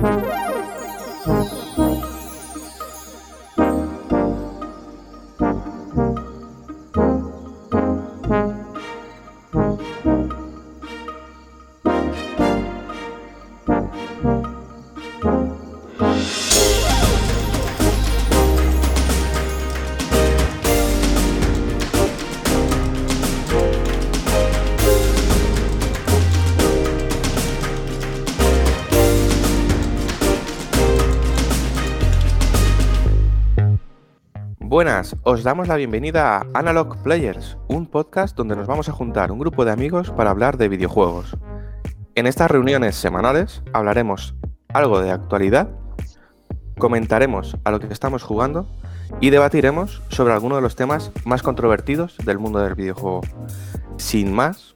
Buenas, os damos la bienvenida a Analog Players, un podcast donde nos vamos a juntar un grupo de amigos para hablar de videojuegos. En estas reuniones semanales hablaremos algo de actualidad, comentaremos a lo que estamos jugando y debatiremos sobre algunos de los temas más controvertidos del mundo del videojuego. Sin más,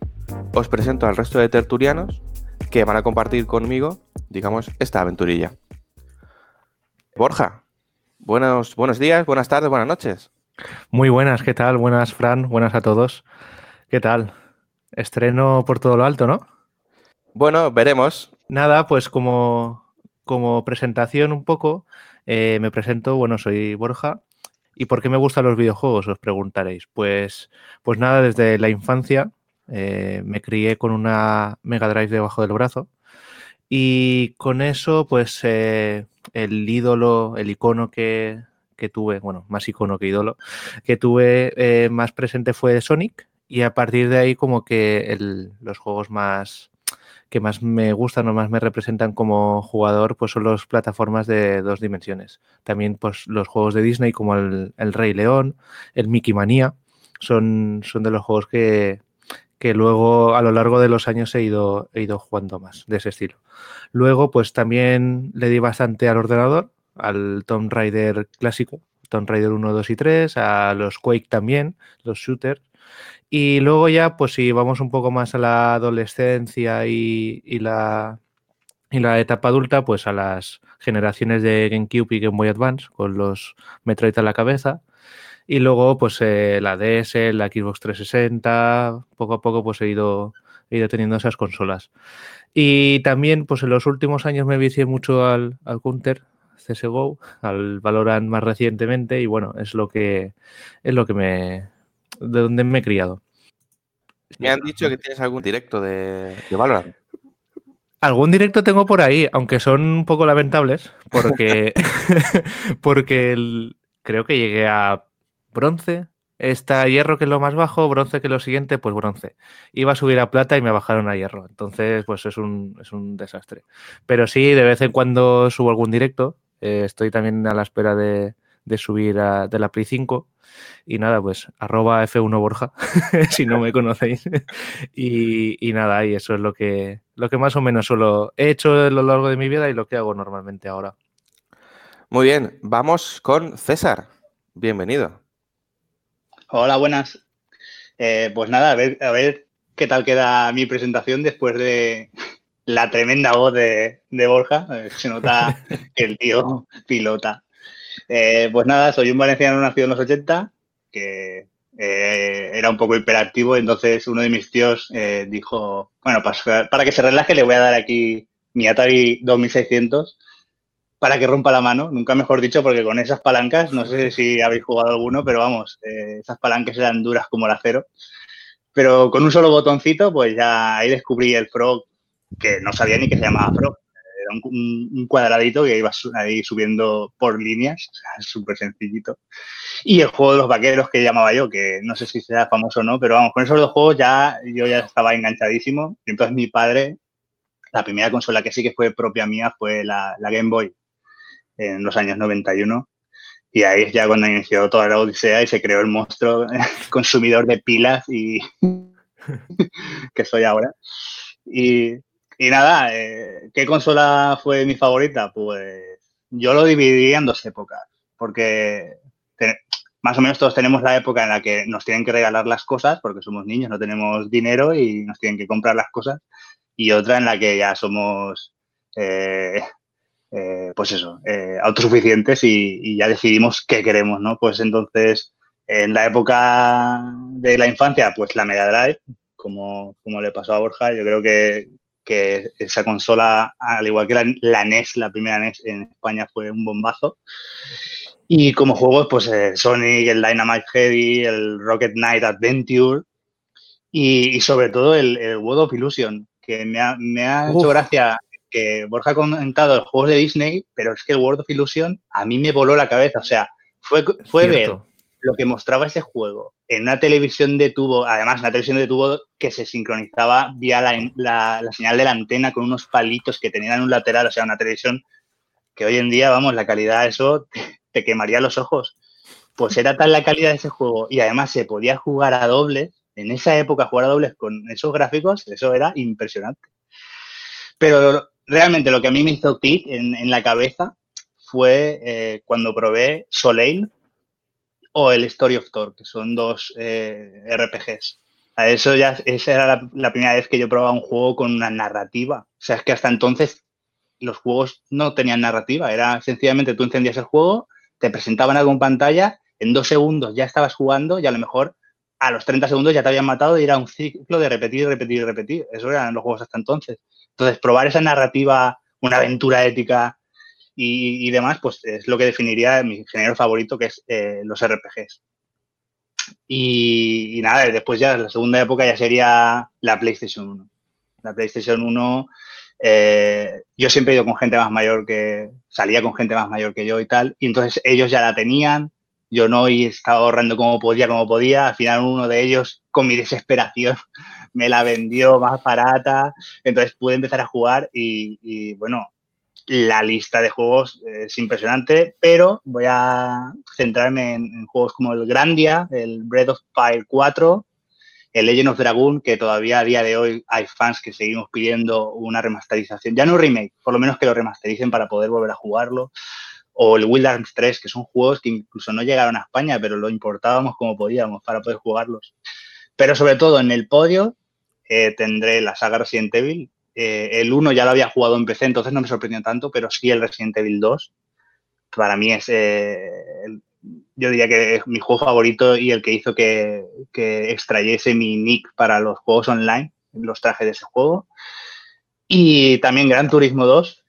os presento al resto de tertulianos que van a compartir conmigo, digamos, esta aventurilla. Borja, Buenos, buenos días, buenas tardes, buenas noches. Muy buenas, ¿qué tal? Buenas, Fran, buenas a todos. ¿Qué tal? Estreno por todo lo alto, ¿no? Bueno, veremos. Nada, pues como, como presentación un poco, eh, me presento, bueno, soy Borja. ¿Y por qué me gustan los videojuegos? Os preguntaréis. Pues, pues nada, desde la infancia eh, me crié con una Mega Drive debajo del brazo y con eso, pues eh, el ídolo, el icono que, tuve, bueno, más icono que ídolo, que tuve eh, más presente fue Sonic. Y a partir de ahí, como que los juegos más que más me gustan o más me representan como jugador, pues son las plataformas de dos dimensiones. También, pues, los juegos de Disney, como el, el Rey León, el Mickey Manía, son, son de los juegos que, que luego a lo largo de los años he ido, he ido jugando más de ese estilo. Luego, pues también le di bastante al ordenador, al Tomb Raider clásico, Tomb Raider 1, 2 y 3, a los Quake también, los shooters. Y luego ya, pues si vamos un poco más a la adolescencia y, la, etapa adulta, pues a las generaciones de GameCube y Game Boy Advance, con los Metroid a la cabeza. Y luego, pues eh, la DS, la Xbox 360, poco a poco pues he ido, he teniendo esas consolas. Y también, pues en los últimos años me vicié mucho al, al Counter, CSGO, al Valorant más recientemente y bueno, es lo que es lo que me de donde me he criado. Me han dicho que tienes algún directo de, de Valorant. Algún directo tengo por ahí, aunque son un poco lamentables, porque, porque creo que llegué a bronce. Está hierro, que es lo más bajo, bronce, que es lo siguiente, pues bronce. Iba a subir a plata y me bajaron a hierro. Entonces, pues es un, es un desastre. Pero sí, de vez en cuando subo algún directo. Eh, estoy también a la espera de, subir de la Play 5. Y nada, pues arroba F1 Borja, si no me conocéis. y, nada, y eso es lo que, lo que más o menos solo he hecho a lo largo de mi vida y lo que hago normalmente ahora. Muy bien, vamos con César. Bienvenido. Hola, buenas. Eh, pues nada, a ver, a ver qué tal queda mi presentación después de la tremenda voz de, Borja. Se nota que el tío pilota. Eh, pues nada, soy un valenciano nacido en los 80, que eh, era un poco hiperactivo, entonces uno de mis tíos dijo, bueno, para, para, que se relaje le voy a dar aquí mi Atari 2600 para que rompa la mano, nunca mejor dicho, porque con esas palancas, no sé si habéis jugado alguno, pero vamos, eh, esas palancas eran duras como el acero. Pero con un solo botoncito, pues ya ahí descubrí el frog, que no sabía ni que se llamaba frog. Era un, cuadradito que iba ahí subiendo por líneas, o sea, súper sencillito. Y el juego de los vaqueros que llamaba yo, que no sé si sea famoso o no, pero vamos, con esos dos juegos ya yo ya estaba enganchadísimo. Y entonces mi padre, la primera consola que sí que fue propia mía fue la Game Boy en los años 91. Y ahí es ya cuando inició toda la odisea y se creó el monstruo consumidor de pilas y que soy ahora. Y, nada, eh, ¿qué consola fue mi favorita? Pues yo lo dividí en dos épocas, porque más o menos todos tenemos la época en la que nos tienen que regalar las cosas, porque somos niños, no tenemos dinero y nos tienen que comprar las cosas, y otra en la que ya somos eh, eh, pues eso, autosuficientes y, ya decidimos qué queremos, ¿no? Pues entonces, en la época de la infancia, pues la Mega Drive, como, como le pasó a Borja, yo creo que que esa consola, al igual que la, NES, la primera NES en España fue un bombazo. Y como juegos, pues eh, Sonic, el Dynamite Heavy, el Rocket Knight Adventure y, sobre todo el, World of Illusion, que me ha, me ha hecho gracia que Borja ha comentado los juegos de Disney, pero es que el World of Illusion a mí me voló la cabeza. O sea, fue, fue ver lo que mostraba ese juego en una televisión de tubo, además una televisión de tubo que se sincronizaba vía la, señal de la antena con unos palitos que tenían en un lateral, o sea, una televisión que hoy en día, vamos, la calidad de eso te quemaría los ojos. Pues era tal la calidad de ese juego y además se podía jugar a dobles. En esa época jugar a dobles con esos gráficos, eso era impresionante. Pero realmente lo que a mí me hizo clic en, la cabeza fue eh, cuando probé Soleil o el Story of Thor, que son dos eh, RPGs. A eso ya, esa era la, primera vez que yo probaba un juego con una narrativa. O sea, es que hasta entonces los juegos no tenían narrativa, era sencillamente tú encendías el juego, te presentaban algo en pantalla, en dos segundos ya estabas jugando y a lo mejor a los 30 segundos ya te habían matado y era un ciclo de repetir, repetir repetir. Eso eran los juegos hasta entonces. Entonces, probar esa narrativa, una aventura ética y, demás, pues es lo que definiría mi género favorito, que es eh, los RPGs. Y, nada, después ya la segunda época ya sería la PlayStation 1. La PlayStation 1, eh, yo siempre he ido con gente más mayor que, salía con gente más mayor que yo y tal, y entonces ellos ya la tenían, yo no y estaba ahorrando como podía, como podía, al final uno de ellos, con mi desesperación, me la vendió más barata, entonces pude empezar a jugar y bueno, la lista de juegos es impresionante, pero voy a centrarme en, juegos como el Grandia, el Breath of Fire 4, el Legend of Dragon, que todavía a día de hoy hay fans que seguimos pidiendo una remasterización, ya no un remake, por lo menos que lo remastericen para poder volver a jugarlo, o el Wild Arms 3, que son juegos que incluso no llegaron a España, pero lo importábamos como podíamos para poder jugarlos. Pero sobre todo en el podio eh, tendré la saga Resident Evil, eh, el 1 ya lo había jugado en PC, entonces no me sorprendió tanto, pero sí el Resident Evil 2. Para mí es, eh, yo diría que es mi juego favorito y el que hizo que, extrayese mi nick para los juegos online, los trajes de ese juego. Y también Gran Turismo 2.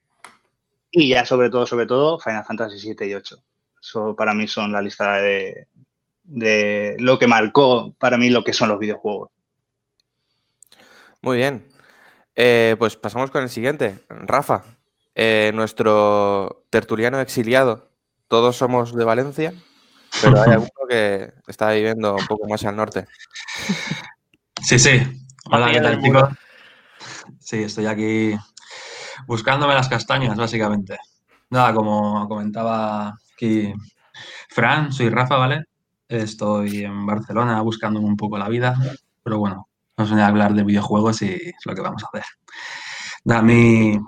Y ya sobre todo, sobre todo, Final Fantasy 7 y 8. Eso para mí son la lista de, de lo que marcó para mí lo que son los videojuegos. Muy bien. Eh, pues pasamos con el siguiente. Rafa, eh, nuestro tertuliano exiliado. Todos somos de Valencia, pero hay alguno que está viviendo un poco más al norte. Sí, sí. Hola, ¿qué tal, chicos? Sí, estoy aquí buscándome las castañas, básicamente. Nada, como comentaba aquí Fran, soy Rafa, ¿vale? Estoy en Barcelona buscando un poco la vida, pero bueno, Vamos a hablar de videojuegos y es lo que vamos a hacer. mi,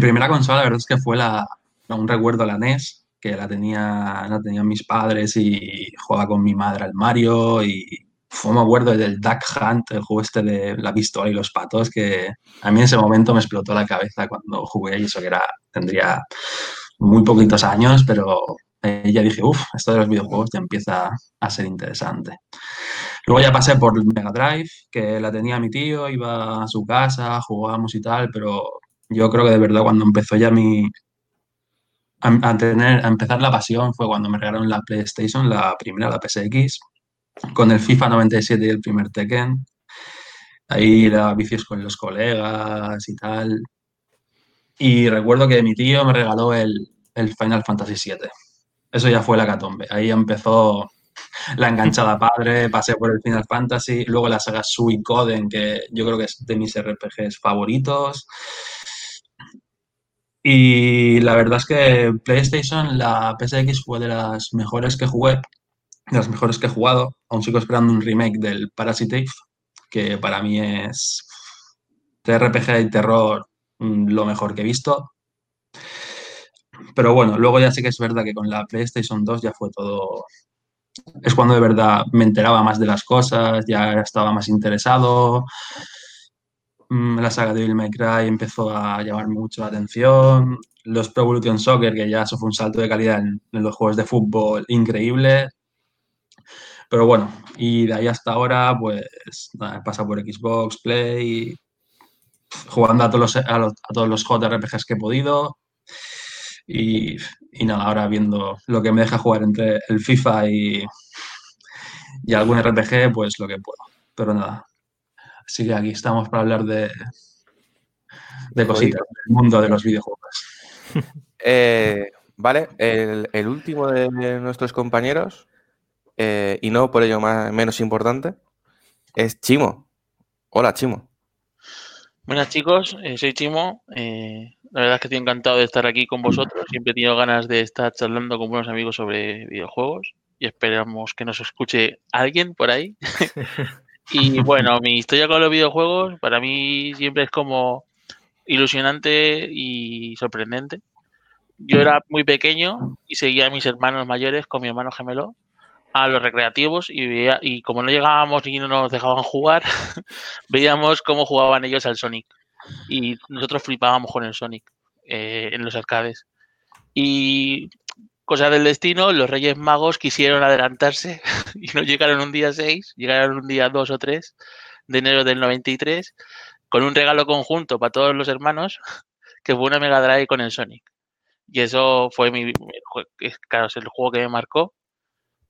primera consola, la verdad es que fue la, un recuerdo la NES, que la tenía, la tenían mis padres y jugaba con mi madre al Mario y fue, me acuerdo del Duck Hunt, el juego este de la pistola y los patos, que a mí en ese momento me explotó la cabeza cuando jugué y eso que era, tendría muy poquitos años, pero eh, ya dije, uff, esto de los videojuegos ya empieza a ser interesante. Luego ya pasé por Mega Drive, que la tenía mi tío, iba a su casa, jugábamos y tal, pero yo creo que de verdad cuando empezó ya mi... A, tener, a empezar la pasión fue cuando me regalaron la PlayStation, la primera, la PSX, con el FIFA 97 y el primer Tekken. Ahí daba vicios con los colegas y tal. Y recuerdo que mi tío me regaló el, el Final Fantasy VII. Eso ya fue la catombe. Ahí empezó la enganchada padre, pasé por el Final Fantasy, luego la saga Suicoden, que yo creo que es de mis RPGs favoritos. Y la verdad es que PlayStation, la PSX fue de las mejores que jugué, de las mejores que he jugado. Aún sigo esperando un remake del Parasite que para mí es de RPG y terror mm, lo mejor que he visto. Pero bueno, luego ya sí que es verdad que con la PlayStation 2 ya fue todo. Es cuando de verdad me enteraba más de las cosas, ya estaba más interesado. Mm, la saga de Bill May Cry empezó a llamar mucho la atención. Los Pro Evolution Soccer, que ya eso fue un salto de calidad en, los juegos de fútbol increíble. Pero bueno, y de ahí hasta ahora, pues pasa por Xbox, Play, jugando a todos los, a, todos los JRPGs que he podido. Y, y, nada, ahora viendo lo que me deja jugar entre el FIFA y, y algún RPG, pues lo que puedo. Pero nada. Así que aquí estamos para hablar de, de cositas, del mundo de los videojuegos. Eh, vale, el, último de nuestros compañeros, eh, y no por ello más, menos importante, es Chimo. Hola, Chimo. Buenas chicos, eh, soy Chimo. La verdad es que estoy encantado de estar aquí con vosotros. Siempre he tenido ganas de estar charlando con buenos amigos sobre videojuegos y esperamos que nos escuche alguien por ahí. y bueno, mi historia con los videojuegos para mí siempre es como ilusionante y sorprendente. Yo era muy pequeño y seguía a mis hermanos mayores con mi hermano gemelo a los recreativos y, veía, y como no llegábamos y no nos dejaban jugar, veíamos cómo jugaban ellos al Sonic. Y nosotros flipábamos con el Sonic eh, en los arcades. Y cosa del destino, los Reyes Magos quisieron adelantarse y no llegaron un día 6, llegaron un día 2 o 3 de enero del 93 con un regalo conjunto para todos los hermanos, que fue una Mega Drive con el Sonic. Y eso fue mi, claro, es el juego que me marcó,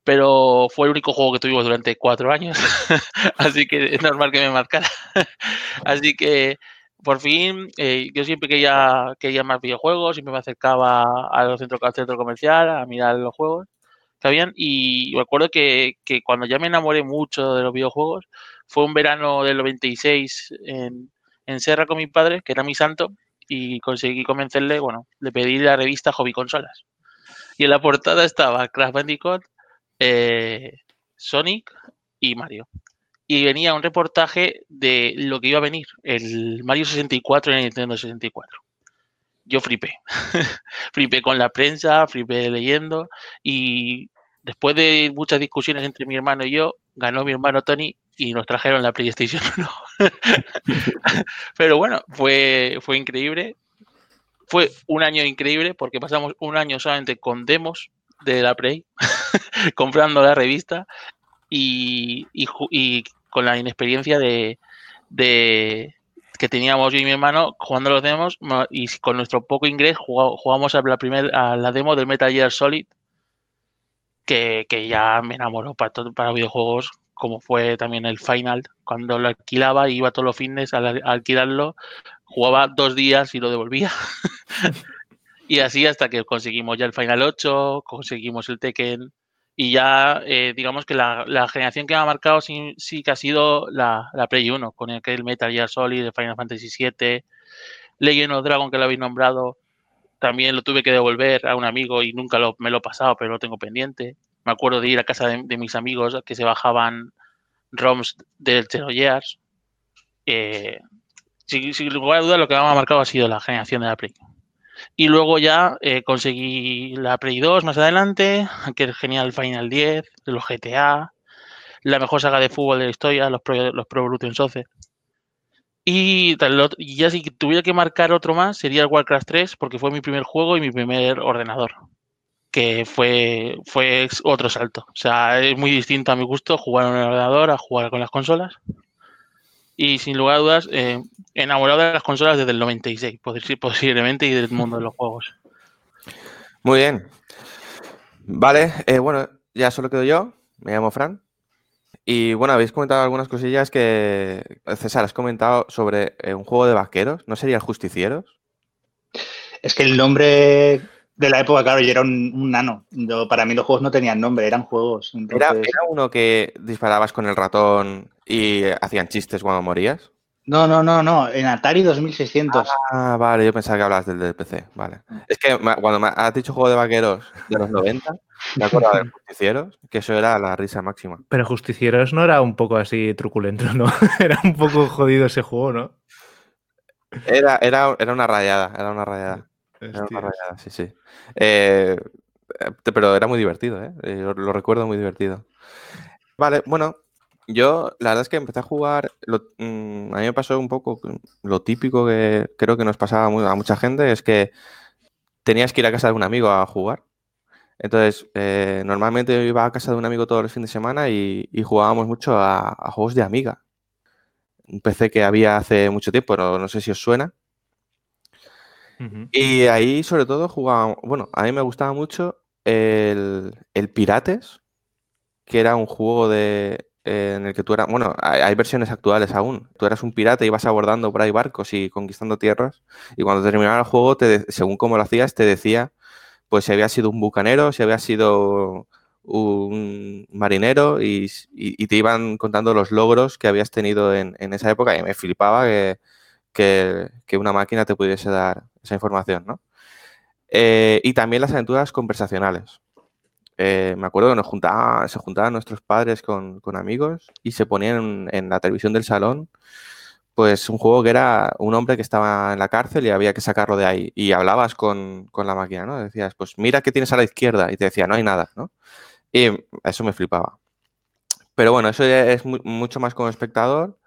pero fue el único juego que tuvimos durante cuatro años, así que es normal que me marcara. así que por fin, eh, yo siempre quería, quería más videojuegos, siempre me acercaba al centro, al centro comercial a mirar los juegos que habían y me acuerdo que, que cuando ya me enamoré mucho de los videojuegos, fue un verano del 96 en, en Serra con mi padre, que era mi santo, y conseguí convencerle, bueno, le pedí la revista Hobby Consolas. Y en la portada estaba Crash Bandicoot, eh, Sonic y Mario. Y venía un reportaje de lo que iba a venir, el Mario 64 y el Nintendo 64. Yo flipé. flipé con la prensa, flipé leyendo y después de muchas discusiones entre mi hermano y yo, ganó mi hermano Tony y nos trajeron la PlayStation 1. Pero bueno, fue, fue increíble. Fue un año increíble porque pasamos un año solamente con demos de la Play, comprando la revista y, con la inexperiencia de, que teníamos yo y mi hermano jugando los demos y con nuestro poco inglés jugamos a la, primer, a la demo del Metal Gear Solid que, que ya me enamoró para, para videojuegos como fue también el Final, cuando lo alquilaba, iba todos los fines a, alquilarlo, jugaba dos días y lo devolvía. y así hasta que conseguimos ya el Final 8, conseguimos el Tekken y ya eh, digamos que la, generación que ha marcado sí, que ha sido la, la Play 1, con el, el Metal Gear Solid, el Final Fantasy 7, Legend of Dragon que lo habéis nombrado, también lo tuve que devolver a un amigo y nunca lo, me lo he pasado, pero lo tengo pendiente. Me acuerdo de ir a casa de, mis amigos que se bajaban ROMs del Zero Years. Eh, sin, lugar a dudas, lo que me ha marcado ha sido la generación de la Play. Y luego ya eh, conseguí la Play 2 más adelante, que es genial Final 10, de los GTA, la mejor saga de fútbol de la historia, los Pro, los Pro Evolution Soccer. Y, ya si tuviera que marcar otro más, sería el Warcraft 3, porque fue mi primer juego y mi primer ordenador que fue, fue otro salto. O sea, es muy distinto a mi gusto jugar en un ordenador a jugar con las consolas. Y sin lugar a dudas, eh, enamorado de las consolas desde el 96, posiblemente, y del mundo de los juegos. Muy bien. Vale, eh, bueno, ya solo quedo yo. Me llamo Fran. Y bueno, habéis comentado algunas cosillas que. César, has comentado sobre eh, un juego de vaqueros. ¿No sería Justicieros? Es que el nombre de la época, claro, yo era un, nano. para mí los juegos no tenían nombre, eran juegos. ¿Era, uno que disparabas con el ratón y hacían chistes cuando morías? No, no, no, no, en Atari 2600. Ah, vale, yo pensaba que hablabas del del PC, vale. Es que cuando me has dicho juego de vaqueros de los 90, me acuerdo de Justicieros, que eso era la risa máxima. Pero Justicieros no era un poco así truculento, ¿no? era un poco jodido ese juego, ¿no? Era, era, era una rayada, era una rayada sí, sí. Eh, eh, pero era muy divertido, ¿eh? Lo, recuerdo muy divertido. Vale, bueno, yo la verdad es que empecé a jugar, mm, a mí me pasó un poco lo típico que creo que nos pasaba a mucha gente, es que tenías que ir a casa de un amigo a jugar. Entonces, normalmente yo iba a casa de un amigo todos los fines de semana y, jugábamos mucho a, juegos de amiga. un PC que había hace mucho tiempo, no, no sé si os suena. Y ahí sobre todo jugaba, bueno, a mí me gustaba mucho el, el Pirates, que era un juego de, eh, en el que tú eras, bueno, hay, versiones actuales aún. Tú eras un pirata y ibas abordando por ahí barcos y conquistando tierras. Y cuando terminaba el juego, te, según cómo lo hacías, te decía, pues si había sido un bucanero, si había sido un marinero y, te iban contando los logros que habías tenido en, esa época y me flipaba que, que, una máquina te pudiese dar esa información, ¿no? Eh, y también las aventuras conversacionales. Eh, me acuerdo que nos juntaba, se juntaban nuestros padres con, amigos y se ponían en, la televisión del salón pues un juego que era un hombre que estaba en la cárcel y había que sacarlo de ahí. Y hablabas con, la máquina, ¿no? Decías, pues mira qué tienes a la izquierda. Y te decía, no hay nada, ¿no? Y eso me flipaba. Pero bueno, eso es mucho más como espectador.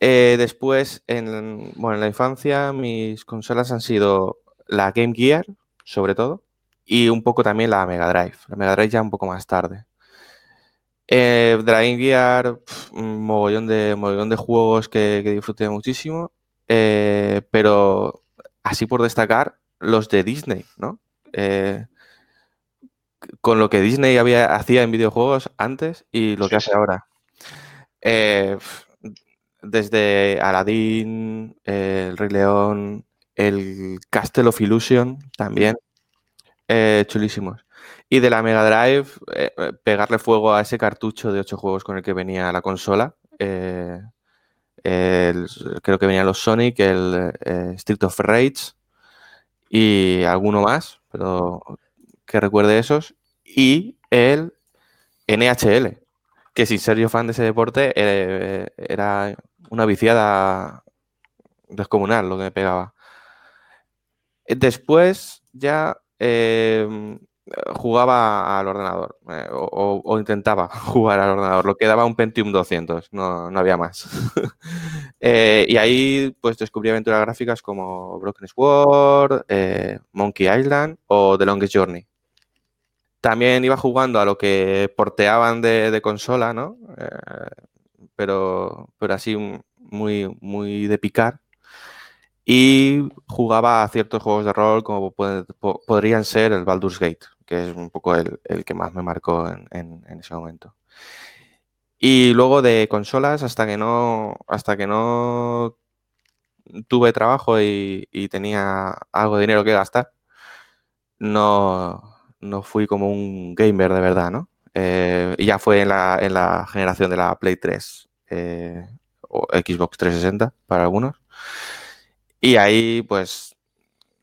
Eh, después, en, bueno, en la infancia, mis consolas han sido la Game Gear, sobre todo y un poco también la Mega Drive. La Mega Drive ya un poco más tarde. Eh, Gear, un mogollón de, mogollón de juegos que, disfruté muchísimo, eh, pero así por destacar, los de Disney, ¿no? Eh, con lo que Disney había, hacía en videojuegos antes y lo que hace ahora. Eh, desde Aladdin, el Rey León, el Castle of Illusion también, eh, chulísimos. Y de la Mega Drive, eh, eh, pegarle fuego a ese cartucho de 8 juegos con el que venía la consola. creo que venían los Sonic, el Street of Rage y alguno más, pero que recuerde esos. Y el NHL, que sin ser yo fan de ese deporte, era una viciada descomunal lo que me pegaba. Después ya Em, jugaba al ordenador eh, o, intentaba jugar al ordenador. Lo que daba un Pentium 200, no, había más. Eh, y ahí pues descubrí aventuras gráficas como Broken Sword, eh, Monkey Island o The Longest Journey. También iba jugando a lo que porteaban de, consola, ¿no? pero, pero así muy, muy de picar y jugaba a ciertos juegos de rol como podrían ser el Baldur's Gate, que es un poco el, que más me marcó en, ese momento. Y luego de consolas, hasta que no, hasta que no tuve trabajo y, tenía algo de dinero que gastar, no, fui como un gamer de verdad, ¿no? Eh, y ya fue en la, en la, generación de la Play 3 eh, o Xbox 360 para algunos. Y ahí, pues,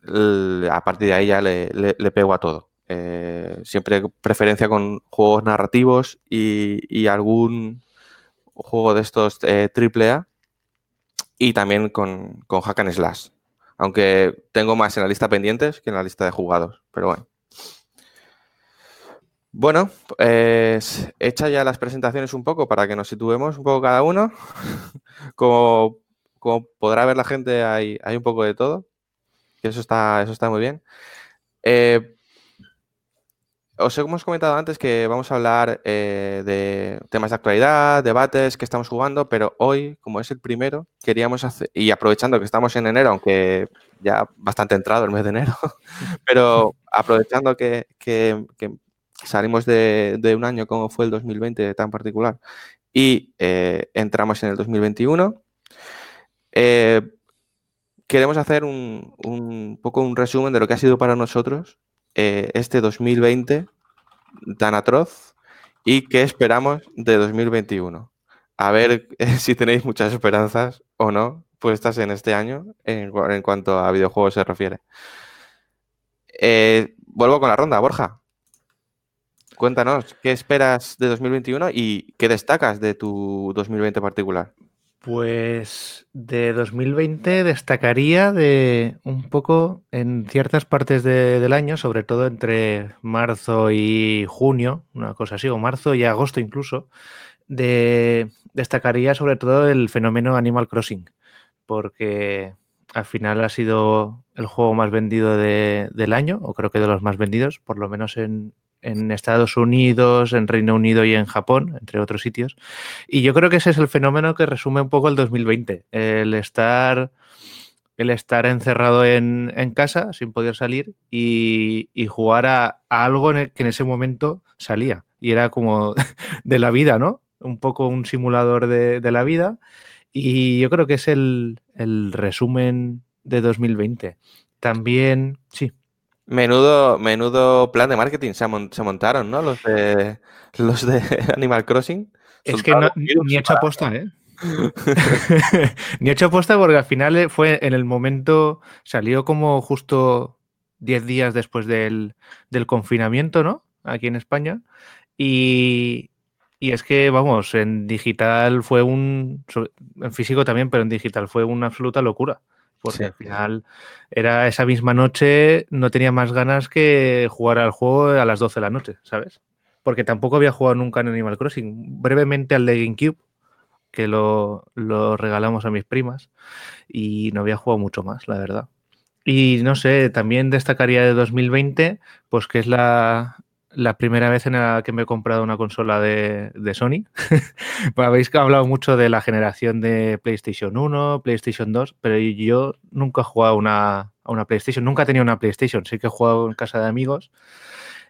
a partir de ahí ya le, pego a todo. Eh, siempre preferencia con juegos narrativos y, algún juego de estos eh, AAA y también con, con Hack and Slash. Aunque tengo más en la lista pendientes que en la lista de jugados, pero bueno. Bueno, pues hecha ya las presentaciones un poco para que nos situemos un poco cada uno. Como podrá ver la gente, hay, hay un poco de todo. Eso está, eso está muy bien. Eh, os hemos comentado antes que vamos a hablar eh, de temas de actualidad, debates que estamos jugando, pero hoy, como es el primero, queríamos hacer, y aprovechando que estamos en enero, aunque ya bastante entrado el mes de enero, pero aprovechando que, salimos de, un año como fue el 2020 tan particular y eh, entramos en el 2021, eh, queremos hacer un, poco un resumen de lo que ha sido para nosotros eh, este 2020 tan atroz y qué esperamos de 2021. A ver si tenéis muchas esperanzas o no puestas en este año en, cuanto a videojuegos se refiere. Vuelvo con la ronda, Borja. Cuéntanos, ¿qué esperas de 2021 y qué destacas de tu 2020 particular? Pues de 2020 destacaría de un poco en ciertas partes del año, sobre todo entre marzo y junio, una cosa así, o marzo y agosto incluso, de, destacaría sobre todo el fenómeno Animal Crossing, porque al final ha sido el juego más vendido del año, o creo que de los más vendidos, por lo menos en, en Estados Unidos, en Reino Unido y en Japón, entre otros sitios. Y yo creo que ese es el fenómeno que resume un poco el 2020, el estar, el estar encerrado en, en casa sin poder salir y, y jugar a, a algo en el que en ese momento salía. Y era como de la vida, ¿no? Un poco un simulador de, de la vida. Y yo creo que es el, el resumen de 2020. También, sí. Menudo, menudo plan de marketing se, mon- se montaron, ¿no? Los de, los de Animal Crossing. Es que no, ni he hecho aposta, ¿eh? ni he hecho aposta porque al final fue en el momento, salió como justo 10 días después del, del confinamiento, ¿no? Aquí en España. Y, y es que, vamos, en digital fue un, en físico también, pero en digital fue una absoluta locura. Porque Sí. al final era esa misma noche, no tenía más ganas que jugar al juego a las 12 de la noche, ¿sabes? Porque tampoco había jugado nunca en Animal Crossing. Brevemente al de GameCube, que lo, lo regalamos a mis primas, y no había jugado mucho más, la verdad. Y no sé, también destacaría de 2020, pues que es la, la primera vez en la que me he comprado una consola de, de Sony. Pues Habéis hablado mucho de la generación de PlayStation 1, PlayStation 2, pero yo nunca he jugado a una, a una PlayStation, nunca he tenido una PlayStation, sí que he jugado en casa de amigos.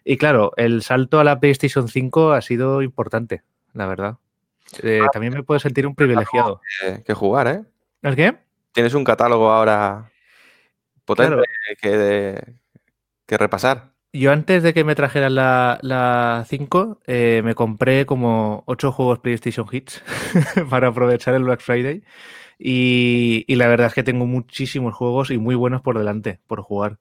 Y claro, el salto a la PlayStation 5 ha sido importante, la verdad. Eh, también me puedo sentir un privilegiado. que, jugar, ¿eh? ¿El qué? Tienes un catálogo ahora potente Claro. que, que repasar. Yo antes de que me trajeran la, la 5, eh, me compré como 8 juegos PlayStation Hits para aprovechar el Black Friday. Y, y la verdad es que tengo muchísimos juegos y muy buenos por delante, por jugar.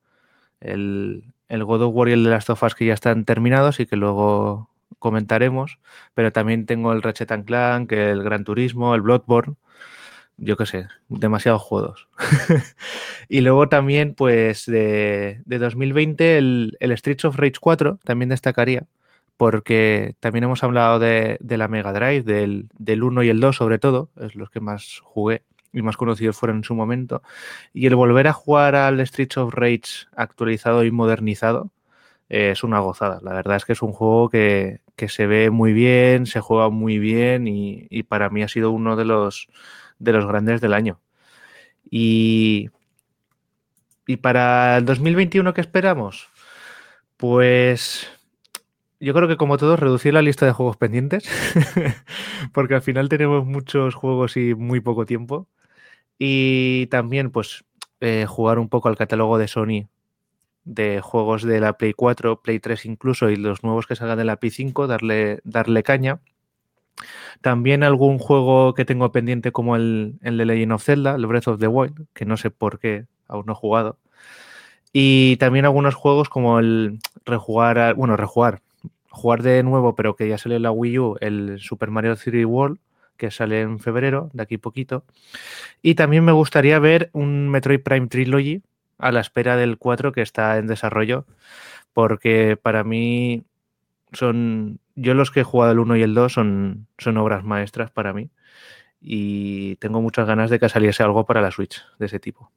El, el God of War y el de las Us que ya están terminados y que luego comentaremos. Pero también tengo el Ratchet Clank, el Gran Turismo, el Bloodborne. Yo qué sé, demasiados juegos. y luego también, pues, de, de 2020, el, el Streets of Rage 4 también destacaría, porque también hemos hablado de, de la Mega Drive, del, del 1 y el 2 sobre todo, es los que más jugué y más conocidos fueron en su momento. Y el volver a jugar al Streets of Rage actualizado y modernizado eh, es una gozada. La verdad es que es un juego que, que se ve muy bien, se juega muy bien y, y para mí ha sido uno de los, de los grandes del año. Y, y para el 2021, ¿qué esperamos? Pues yo creo que como todos, reducir la lista de juegos pendientes, porque al final tenemos muchos juegos y muy poco tiempo. Y también, pues, eh, jugar un poco al catálogo de Sony de juegos de la Play 4, Play 3 incluso, y los nuevos que salgan de la Play 5, darle, darle caña. También algún juego que tengo pendiente como el, el de Legend of Zelda, el Breath of the Wild, que no sé por qué aún no he jugado. Y también algunos juegos como el rejugar, bueno, rejugar, jugar de nuevo, pero que ya sale en la Wii U, el Super Mario 3D World, que sale en febrero, de aquí poquito. Y también me gustaría ver un Metroid Prime Trilogy a la espera del 4 que está en desarrollo, porque para mí son, yo los que he jugado el 1 y el 2 son, son obras maestras para mí. Y tengo muchas ganas de que saliese algo para la Switch de ese tipo.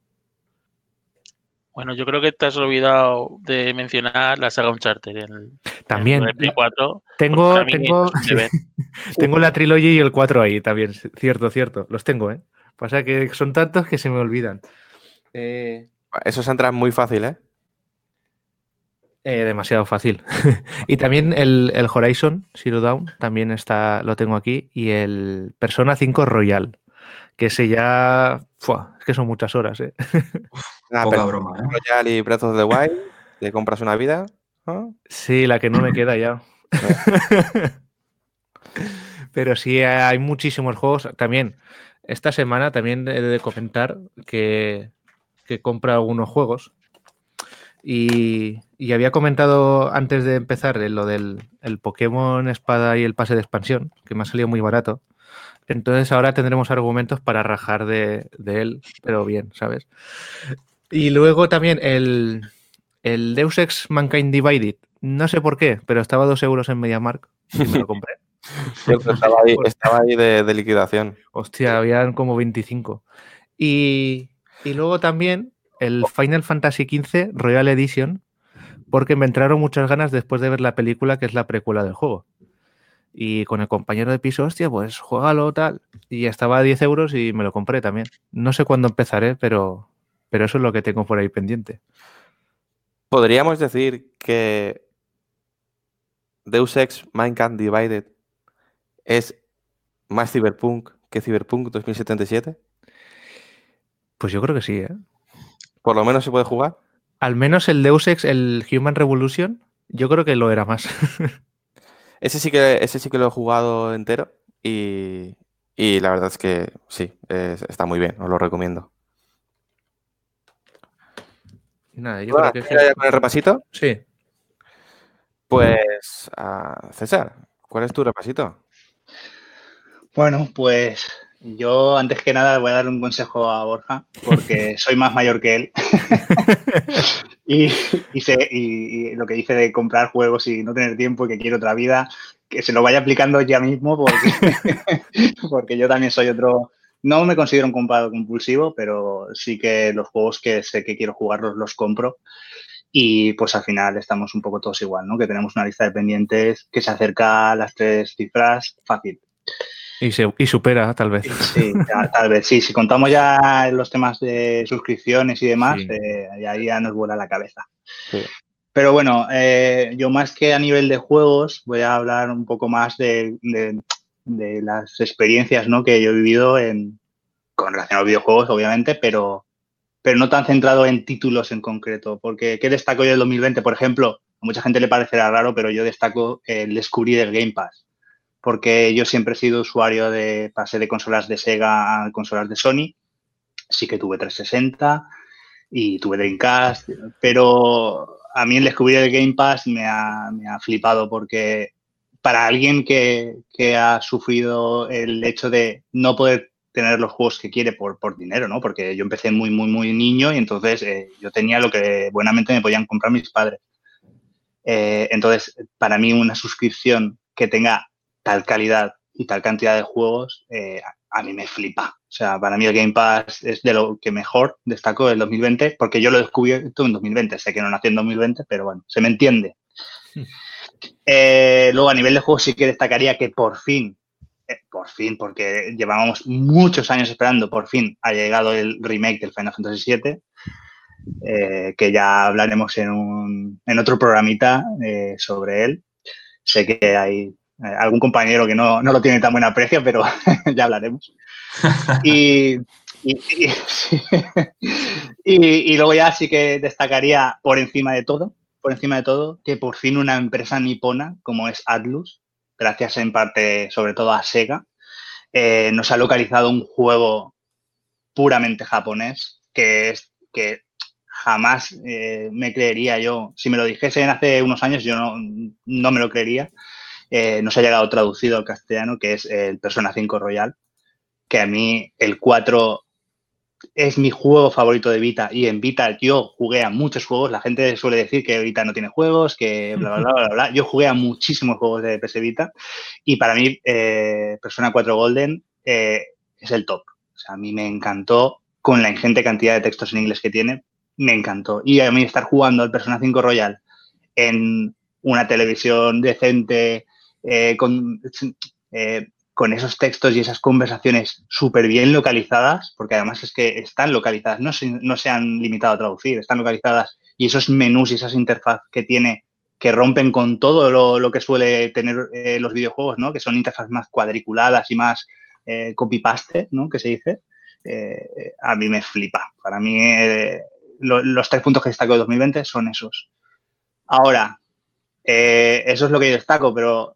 Bueno, yo creo que te has olvidado de mencionar la saga Uncharted en el, También en el Play 4. tengo, tengo, tengo la trilogy y el 4 ahí también. Cierto, cierto. Los tengo, ¿eh? Pasa que son tantos que se me olvidan. Eh, Esos entran muy fácil, ¿eh? Eh, demasiado fácil. y también el, el Horizon Zero Dawn también está, lo tengo aquí. Y el Persona 5 Royal. Que ese ya. ¡fua! es que son muchas horas, ¿eh? Nada, Poca pero broma, ¿eh? Royal y Breath of the Wild, te compras una vida. ¿no? Sí, la que no me queda ya. Pero sí, hay muchísimos juegos. También, esta semana también he de comentar que, que compra algunos juegos. Y, y había comentado antes de empezar eh, lo del el Pokémon Espada y el pase de expansión, que me ha salido muy barato. Entonces ahora tendremos argumentos para rajar de, de él, pero bien, ¿sabes? Y luego también el, el Deus Ex Mankind Divided. No sé por qué, pero estaba a dos euros en MediaMark y me lo compré. Cierto, estaba ahí, estaba ahí de, de liquidación. Hostia, habían como 25. Y, y luego también el Final Fantasy XV Royal Edition, porque me entraron muchas ganas después de ver la película que es la precuela del juego. Y con el compañero de piso, hostia, pues juégalo tal. Y estaba a 10 euros y me lo compré también. No sé cuándo empezaré, pero, pero eso es lo que tengo por ahí pendiente. Podríamos decir que Deus Ex Mankind Divided es más Cyberpunk que Cyberpunk 2077. Pues yo creo que sí, ¿eh? Por lo menos se puede jugar. Al menos el Deus Ex, el Human Revolution, yo creo que lo era más. ese, sí que, ese sí que lo he jugado entero y, y la verdad es que sí, es, está muy bien, os lo recomiendo. Nada, yo creo que... ¿Ya con el repasito? Sí. Pues, uh, César, ¿cuál es tu repasito? Bueno, pues yo antes que nada voy a dar un consejo a Borja, porque soy más mayor que él. y, y, lo que dice de comprar juegos y no tener tiempo y que quiere otra vida, que se lo vaya aplicando ya mismo, porque, porque yo también soy otro. No me considero un comprador compulsivo, pero sí que los juegos que sé que quiero jugarlos los compro. Y pues al final estamos un poco todos igual, ¿no? Que tenemos una lista de pendientes que se acerca a las tres cifras fácil. Y, se, y supera, tal vez. Sí, tal vez, sí. Si contamos ya los temas de suscripciones y demás, eh, ya nos vuela la cabeza. Pero bueno, eh, yo más que a nivel de juegos, voy a hablar un poco más de, de, las experiencias ¿no? que yo he vivido en, con relación a los videojuegos, obviamente, pero, pero no tan centrado en títulos en concreto. Porque, ¿qué destaco yo del 2020? Por ejemplo, a mucha gente le parecerá raro, pero yo destaco el descubrir el Game Pass porque yo siempre he sido usuario de, pasé de consolas de Sega a consolas de Sony, sí que tuve 360 y tuve Dreamcast, pero a mí el descubrir el Game Pass me ha, flipado porque para alguien que, ha sufrido el hecho de no poder tener los juegos que quiere por, dinero, ¿no? Porque yo empecé muy, muy, muy niño y entonces eh, yo tenía lo que buenamente me podían comprar mis padres. Eh, entonces, para mí una suscripción que tenga tal calidad y tal cantidad de juegos, eh, a mí me flipa. O sea, para mí el Game Pass es de lo que mejor destacó el 2020, porque yo lo he descubierto en 2020. Sé que no nació en 2020, pero bueno, se me entiende. Eh, luego, a nivel de juegos, sí que destacaría que por fin, eh, por fin, porque llevábamos muchos años esperando, por fin ha llegado el remake del Final Fantasy VII, que ya hablaremos en, un, en otro programita sobre él. Sé que hay algún compañero que no, lo tiene tan buen aprecio, pero ya hablaremos. Y, y, luego ya sí que destacaría por encima de todo, por encima de todo, que por fin una empresa nipona como es Atlus, gracias en parte sobre todo a Sega, eh, nos ha localizado un juego puramente japonés que es que jamás eh, me creería yo. Si me lo dijesen hace unos años, yo no, no me lo creería. Eh, nos ha llegado traducido al castellano, que es el Persona 5 Royal, que a mí el 4 es mi juego favorito de Vita y en Vita yo jugué a muchos juegos. La gente suele decir que Vita no tiene juegos, que bla, bla, bla, bla, Yo jugué a muchísimos juegos de PS Vita y para mí eh, Persona 4 Golden eh, es el top. O sea, a mí me encantó con la ingente cantidad de textos en inglés que tiene, me encantó. Y a mí estar jugando al Persona 5 Royal en una televisión decente, eh, con, eh, con esos textos y esas conversaciones súper bien localizadas, porque además es que están localizadas, no se, han limitado a traducir, están localizadas y esos menús y esas interfaz que tiene que rompen con todo lo, que suele tener eh, los videojuegos, ¿no? Que son interfaces más cuadriculadas y más copy-paste, ¿no? Que se dice. a mí me flipa. Para mí los tres puntos que destaco de 2020 son esos. Ahora, eso es lo que yo destaco, pero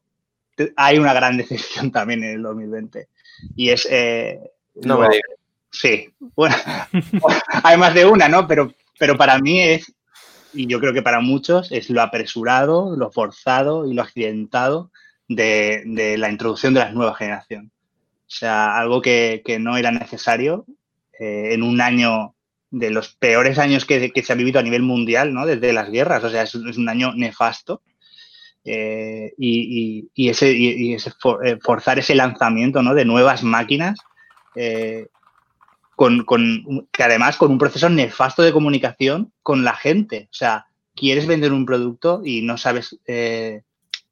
hay una gran decepción también en el 2020. Y es... Eh, no me. Sí, bueno, hay más de una, ¿no? Pero, pero para mí es, y yo creo que para muchos, es lo apresurado, lo forzado y lo accidentado de, la introducción de la nueva generación. O sea, algo que, no era necesario eh, en un año de los peores años que, se ha vivido a nivel mundial, ¿no? Desde las guerras. O sea, es un año nefasto. Eh, y, ese, eh, forzar ese lanzamiento ¿no? de nuevas máquinas eh, con, que además con un proceso nefasto de comunicación con la gente. O sea, quieres vender un producto y no sabes,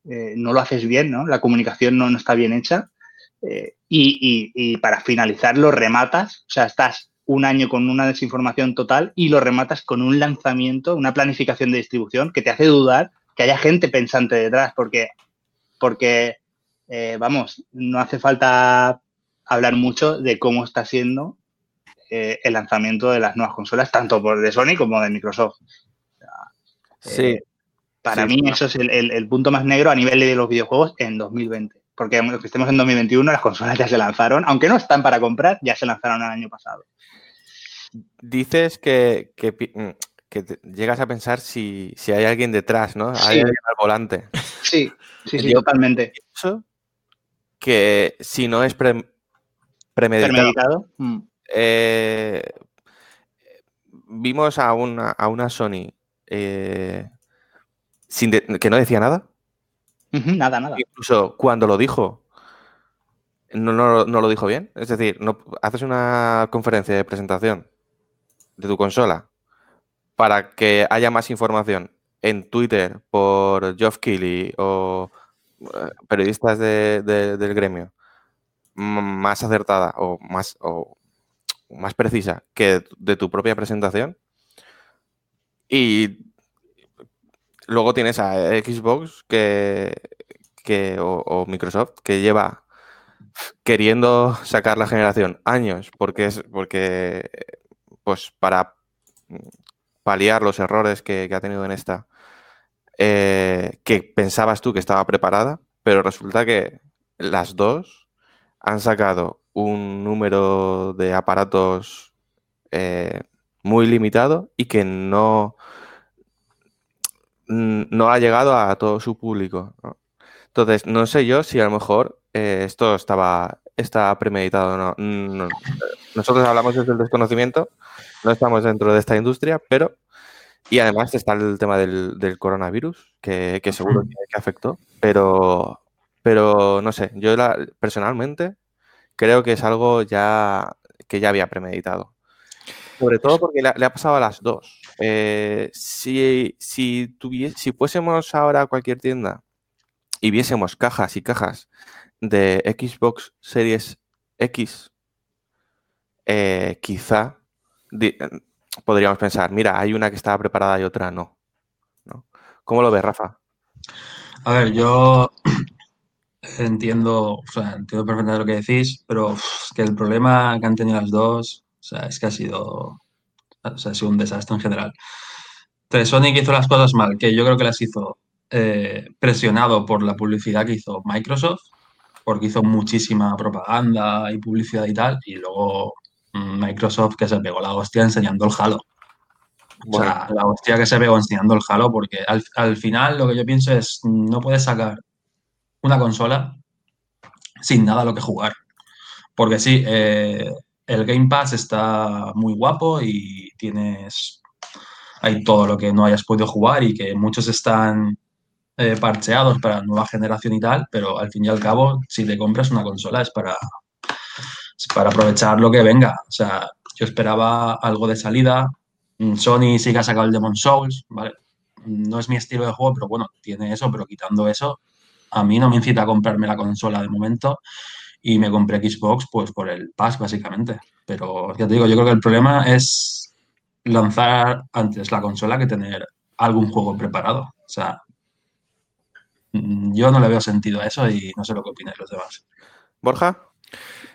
no lo haces bien, ¿no? La comunicación no, está bien hecha. Y, para finalizar, lo rematas, o sea, estás un año con una desinformación total y lo rematas con un lanzamiento, una planificación de distribución que te hace dudar que haya gente pensante detrás, porque, porque vamos, no hace falta hablar mucho de cómo está siendo el lanzamiento de las nuevas consolas, tanto por de Sony como de Microsoft. Sí. Eh, para mí eso es el, punto más negro a nivel de los videojuegos en 2020. Porque aunque estemos en 2021, las consolas ya se lanzaron, aunque no están para comprar, ya se lanzaron el año pasado. Dices que, mm, llegas a pensar si, hay alguien detrás, ¿no? Hay alguien al volante. Sí, sí, sí, totalmente. que si no es premeditado, mm. eh, vimos a una, a una Sony eh, sin que no decía nada. nada, nada. Incluso cuando lo dijo, no, no, lo dijo bien. Es decir, no, haces una conferencia de presentación de tu consola para que haya más información en Twitter por Geoff Keighley o eh, periodistas del gremio más acertada o más, o más precisa que de tu propia presentación, y luego tienes a Xbox que, o, Microsoft que lleva queriendo sacar la generación años porque es porque pues para paliar los errores que, ha tenido en esta eh, que pensabas tú que estaba preparada pero resulta que las dos han sacado un número de aparatos eh, muy limitado y que no, no ha llegado a todo su público. Entonces, no sé yo si a lo mejor eh, esto estaba, está premeditado o no. Nosotros hablamos desde el desconocimiento, no estamos dentro de esta industria, pero... Y además está el tema del, coronavirus, que, seguro que, afectó, pero, pero no sé, yo personalmente creo que es algo ya que ya había premeditado. Sobre todo porque le, ha pasado a las dos. Eh, si, si, si fuésemos ahora a cualquier tienda y viésemos cajas y cajas de Xbox Series X, eh, quizá podríamos pensar, mira, hay una que estaba preparada y otra no. ¿Cómo lo ves, Rafa? A ver, yo entiendo, o sea, entiendo perfectamente lo que decís, pero que el problema que han tenido las dos o sea, es que ha sido, ha sido un desastre en general. Entonces, Sonic hizo las cosas mal, que yo creo que las hizo eh, presionado por la publicidad que hizo Microsoft, porque hizo muchísima propaganda y publicidad y tal, y luego mm, Microsoft que se pegó la hostia enseñando el Halo. O sea, la hostia que se pegó enseñando el Halo, porque al, al, final lo que yo pienso es, no puedes sacar una consola sin nada a lo que jugar. Porque sí, eh, el Game Pass está muy guapo y tienes hay todo lo que no hayas podido jugar y que muchos están eh, parcheados para nueva generación y tal, pero al fin y al cabo, si te compras una consola es para, para aprovechar lo que venga. O sea, yo esperaba algo de salida. Mm, Sony sí que ha sacado el Demon Souls, ¿vale? No es mi estilo de juego, pero bueno, tiene eso, pero quitando eso, a mí no me incita a comprarme la consola de momento y me compré Xbox pues por el Pass básicamente. Pero ya te digo, yo creo que el problema es lanzar antes la consola que tener algún juego preparado. O sea, mm, yo no le veo sentido a eso y no sé lo que opinan los demás. Borja.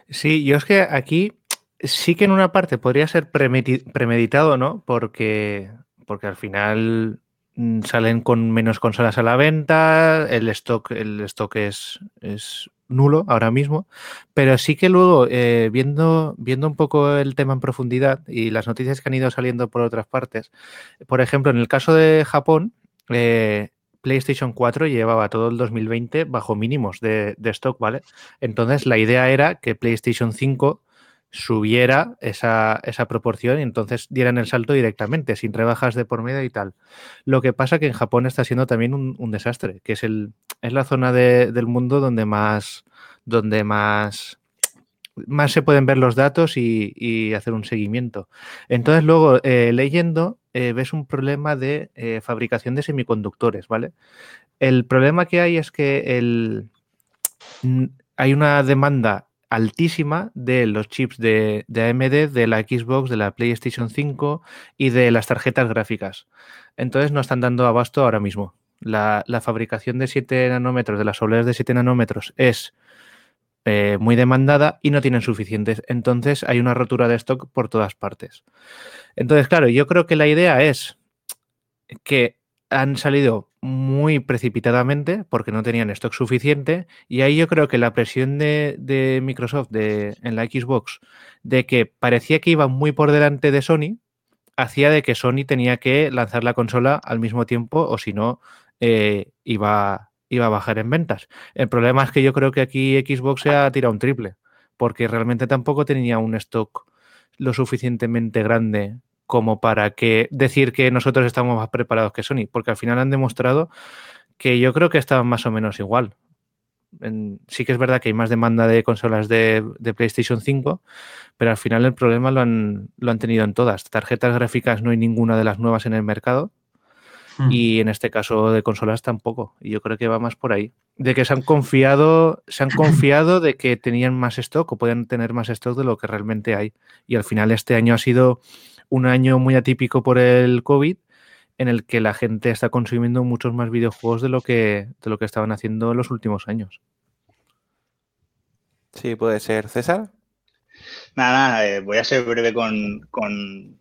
Sí, yo es que aquí sí que en una parte podría ser premeditado, ¿no? Porque, porque al final mm, salen con menos consolas a la venta, el stock, el stock es, es nulo ahora mismo, pero sí que luego, eh, viendo, viendo un poco el tema en profundidad y las noticias que han ido saliendo por otras partes, por ejemplo, en el caso de Japón, eh, PlayStation 4 llevaba todo el 2020 bajo mínimos de, stock, ¿vale? Entonces la idea era que PlayStation 5 subiera esa, esa, proporción y entonces dieran el salto directamente, sin rebajas de por medio y tal. Lo que pasa que en Japón está siendo también un, desastre, que es, el, es la zona del mundo donde más, donde más más se pueden ver los datos y, hacer un seguimiento. Entonces, luego, eh, leyendo, eh, ves un problema de eh, fabricación de semiconductores, ¿vale? El problema que hay es que el, hay una demanda altísima de los chips de, AMD, de la Xbox, de la PlayStation 5 y de las tarjetas gráficas. Entonces no están dando abasto ahora mismo. La, la fabricación de 7 nanómetros, de las OLEDs de 7 nanómetros, es eh, muy demandada y no tienen suficientes. Entonces hay una rotura de stock por todas partes. Entonces, claro, yo creo que la idea es que han salido muy precipitadamente porque no tenían stock suficiente y ahí yo creo que la presión de, Microsoft de, en la Xbox de que parecía que iba muy por delante de Sony hacía de que Sony tenía que lanzar la consola al mismo tiempo o si no eh, iba, iba a bajar en ventas. El problema es que yo creo que aquí Xbox se ha tirado un triple, porque realmente tampoco tenía un stock lo suficientemente grande como para que decir que nosotros estamos más preparados que Sony, porque al final han demostrado que yo creo que estaban más o menos igual. sí que es verdad que hay más demanda de consolas de, de, PlayStation 5, pero al final el problema lo han, lo han tenido en todas. Tarjetas gráficas no hay ninguna de las nuevas en el mercado Hmm. Y en este caso de consolas tampoco. Y yo creo que va más por ahí. De que se han confiado, se han confiado de que tenían más stock o pueden tener más stock de lo que realmente hay. Y al final este año ha sido un año muy atípico por el COVID en el que la gente está consumiendo muchos más videojuegos de lo que, de lo que estaban haciendo en los últimos años. Sí, puede ser. César. Nada, nada, eh, voy a ser breve con, con,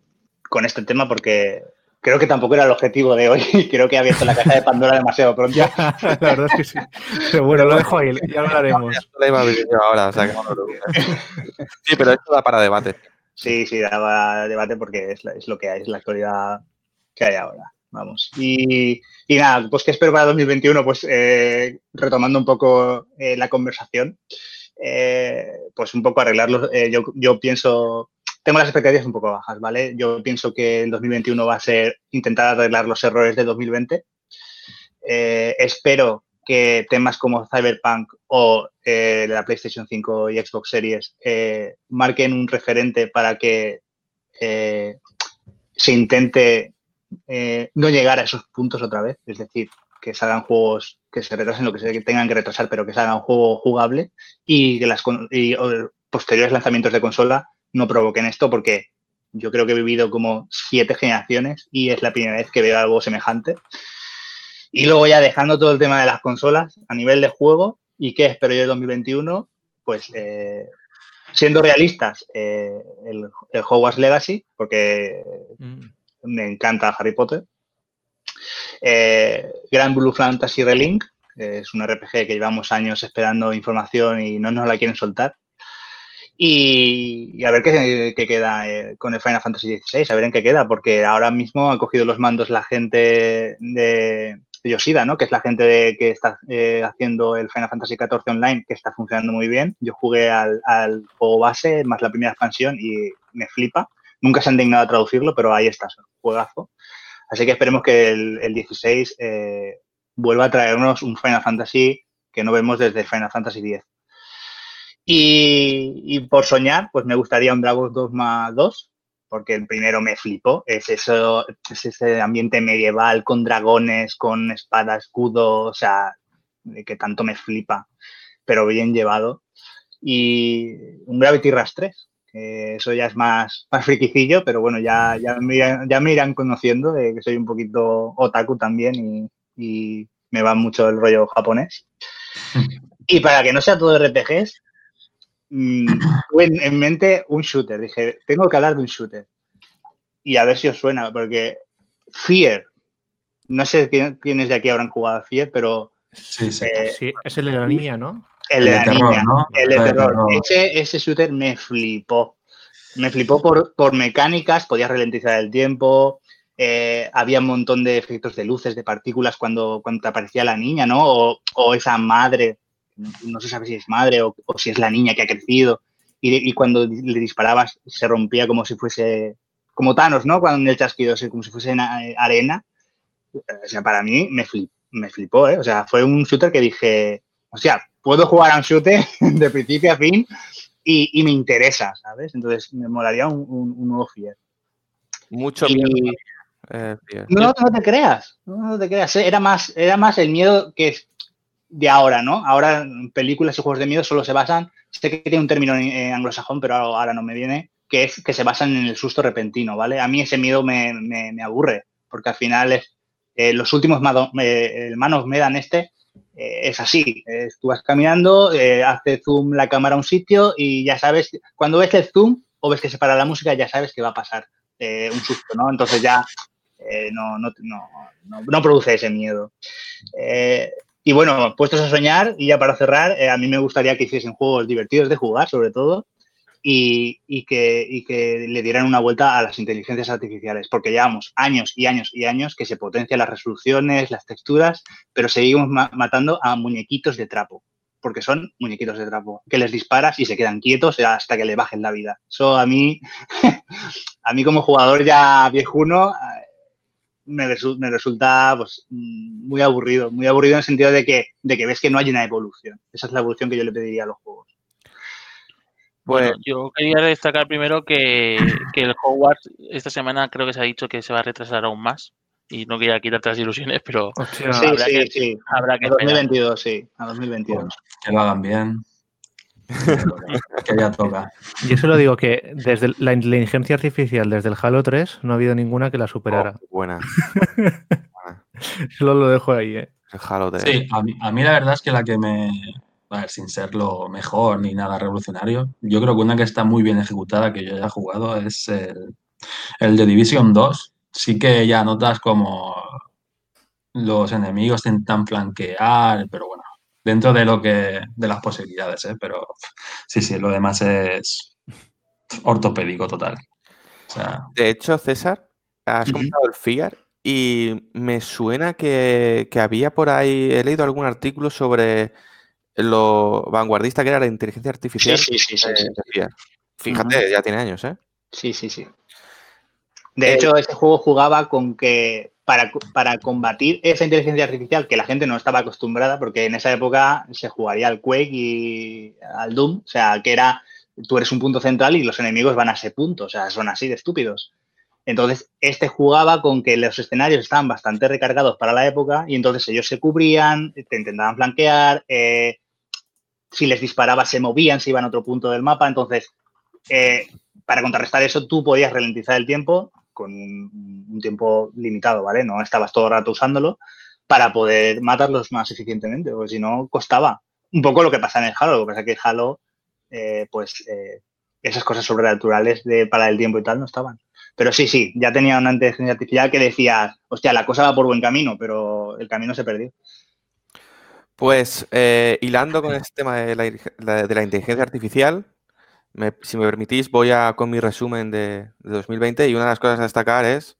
con, este tema porque creo que tampoco era el objetivo de hoy. Creo que ha abierto la caja de Pandora demasiado pronto. la verdad es que sí. Pero bueno, lo dejo ahí, ya lo haremos. ahora, o sea que no lo Sí, pero esto da para debate. Sí, sí, da debate porque es, lo que hay, es la actualidad que hay ahora. Vamos. Y, nada, pues que espero para 2021, pues eh, retomando un poco eh, la conversación, eh, pues un poco arreglarlo. yo, yo pienso tengo las expectativas un poco bajas, ¿vale? Yo pienso que el 2021 va a ser intentar arreglar los errores de 2020. Eh, espero que temas como Cyberpunk o eh, la PlayStation 5 y Xbox Series eh, marquen un referente para que se intente no llegar a esos puntos otra vez, es decir, que salgan juegos que se retrasen lo que se tengan que retrasar, pero que salgan un juego jugable y que las y, posteriores lanzamientos de consola no provoquen esto porque yo creo que he vivido como siete generaciones y es la primera vez que veo algo semejante. Y luego ya dejando todo el tema de las consolas a nivel de juego y qué espero yo en 2021, pues eh, siendo realistas, eh, el, el, Hogwarts Legacy, porque mm. me encanta Harry Potter. Eh, Grand Blue Fantasy Relink, es un RPG que llevamos años esperando información y no nos la quieren soltar. Y, a ver qué, queda eh, con el Final Fantasy XVI, a ver en qué queda, porque ahora mismo han cogido los mandos la gente de, Yoshida, ¿no? que es la gente que está eh, haciendo el Final Fantasy XIV Online, que está funcionando muy bien. Yo jugué al, juego base, más la primera expansión, y me flipa. Nunca se han dignado a traducirlo, pero ahí está, juegazo. Así que esperemos que el, el 16 eh, vuelva a traernos un Final Fantasy que no vemos desde Final Fantasy X. Y, por soñar, pues me gustaría un Dragon Dogma 2, porque el primero me flipó. Es, eso, es ese ambiente medieval con dragones, con espada, escudo, o sea, que tanto me flipa, pero bien llevado. Y un Gravity Rush 3, que eso ya es más, más friquicillo, pero bueno, ya, ya, me, ya me irán conociendo, de que soy un poquito otaku también y, y me va mucho el rollo japonés. Y para que no sea todo RPGs, Mm, tuve en, mente un shooter. Dije, tengo que hablar de un shooter. Y a ver si os suena, porque Fear, no sé quiénes de aquí habrán jugado a Fear, pero... Sí, eh, sí. es el de la niña, ¿no? El de la niña, el de terror. Ese, ese, shooter me flipó. Me flipó por, por mecánicas, podías ralentizar el tiempo, eh, había un montón de efectos de luces, de partículas cuando, cuando te aparecía la niña, ¿no? O, o esa madre no se sabe si es madre o, si es la niña que ha crecido. Y, cuando le disparabas se rompía como si fuese, como Thanos, ¿no? Cuando el chasquido, como si fuese eh, arena. O sea, para mí me, me flipó, ¿eh? O sea, fue un shooter que dije, o sea, puedo jugar a un shooter de principio a fin y, me interesa, ¿sabes? Entonces me molaría un, nuevo Fear. Mucho miedo. Eh, no, no te creas, no, te creas. Era más, era más el miedo que de ahora, ¿no? Ahora películas y juegos de miedo solo se basan, sé que tiene un término en anglosajón, pero ahora no me viene, que es que se basan en el susto repentino, ¿vale? A mí ese miedo me, aburre, porque al final es, eh, los últimos manos me dan este eh, es así. tú vas caminando, eh, hace zoom la cámara a un sitio y ya sabes, cuando ves el zoom o ves que se para la música, ya sabes que va a pasar eh, un susto, ¿no? Entonces ya no, no, no, produce ese miedo. Y bueno, puestos a soñar, y ya para cerrar, a mí me gustaría que hiciesen juegos divertidos de jugar, sobre todo, y, que, le dieran una vuelta a las inteligencias artificiales, porque llevamos años y años y años que se potencian las resoluciones, las texturas, pero seguimos matando a muñequitos de trapo, porque son muñequitos de trapo, que les disparas y se quedan quietos hasta que le bajen la vida. Eso a mí, a mí como jugador ya viejuno, me, me, resulta pues, muy aburrido, muy aburrido en el sentido de que, de que ves que no hay una evolución. Esa es la evolución que yo le pediría a los juegos. Bueno, pues yo quería destacar primero que, el Hogwarts esta semana creo que se ha dicho que se va a retrasar aún más y no quería quitarte las ilusiones, pero sí, habrá, sí, que, sí. habrá que a 2022, sí, a 2022. que lo hagan bien. que ya toca. Yo solo digo que desde la inteligencia artificial, desde el Halo 3, no ha habido ninguna que la superara. Oh, buena. solo lo dejo ahí, ¿eh? El Halo 3. Sí, a mí, a mí la verdad es que la que me, sin ser lo mejor ni nada revolucionario. Yo creo que una que está muy bien ejecutada, que yo ya he jugado, es el, el de Division 2. Sí que ya notas como los enemigos intentan flanquear, pero bueno, dentro de lo que de las posibilidades, ¿eh? pero sí, sí, lo demás es ortopédico total. de hecho, César, has comentado el FIAR y me suena que, que, había por ahí, he leído algún artículo sobre lo vanguardista que era la inteligencia artificial. Sí, sí, sí. Fíjate, ya tiene años, ¿eh? Sí, sí, sí. De eh, hecho, ese juego jugaba con que para, para, combatir esa inteligencia artificial que la gente no estaba acostumbrada, porque en esa época se jugaría al Quake y al Doom, o sea, que era, tú eres un punto central y los enemigos van a ese punto, o sea, son así de estúpidos. Entonces, este jugaba con que los escenarios estaban bastante recargados para la época y entonces ellos se cubrían, te intentaban flanquear, eh, si les disparaba se movían, se iban a otro punto del mapa. Entonces, eh, para contrarrestar eso, tú podías ralentizar el tiempo con un, tiempo limitado, ¿vale? No estabas todo el rato usándolo para poder matarlos más eficientemente, porque si no, costaba. Un poco lo que pasa en el Halo, lo que pasa es que Halo, eh, pues, eh, esas cosas sobrenaturales de para el tiempo y tal no estaban. Pero sí, sí, ya tenía una inteligencia artificial que decía, hostia, la cosa va por buen camino, pero el camino se perdió. Pues eh, hilando con este tema de la, inteligencia artificial, si me permitís, voy a con mi resumen de, 2020 y una de las cosas a destacar es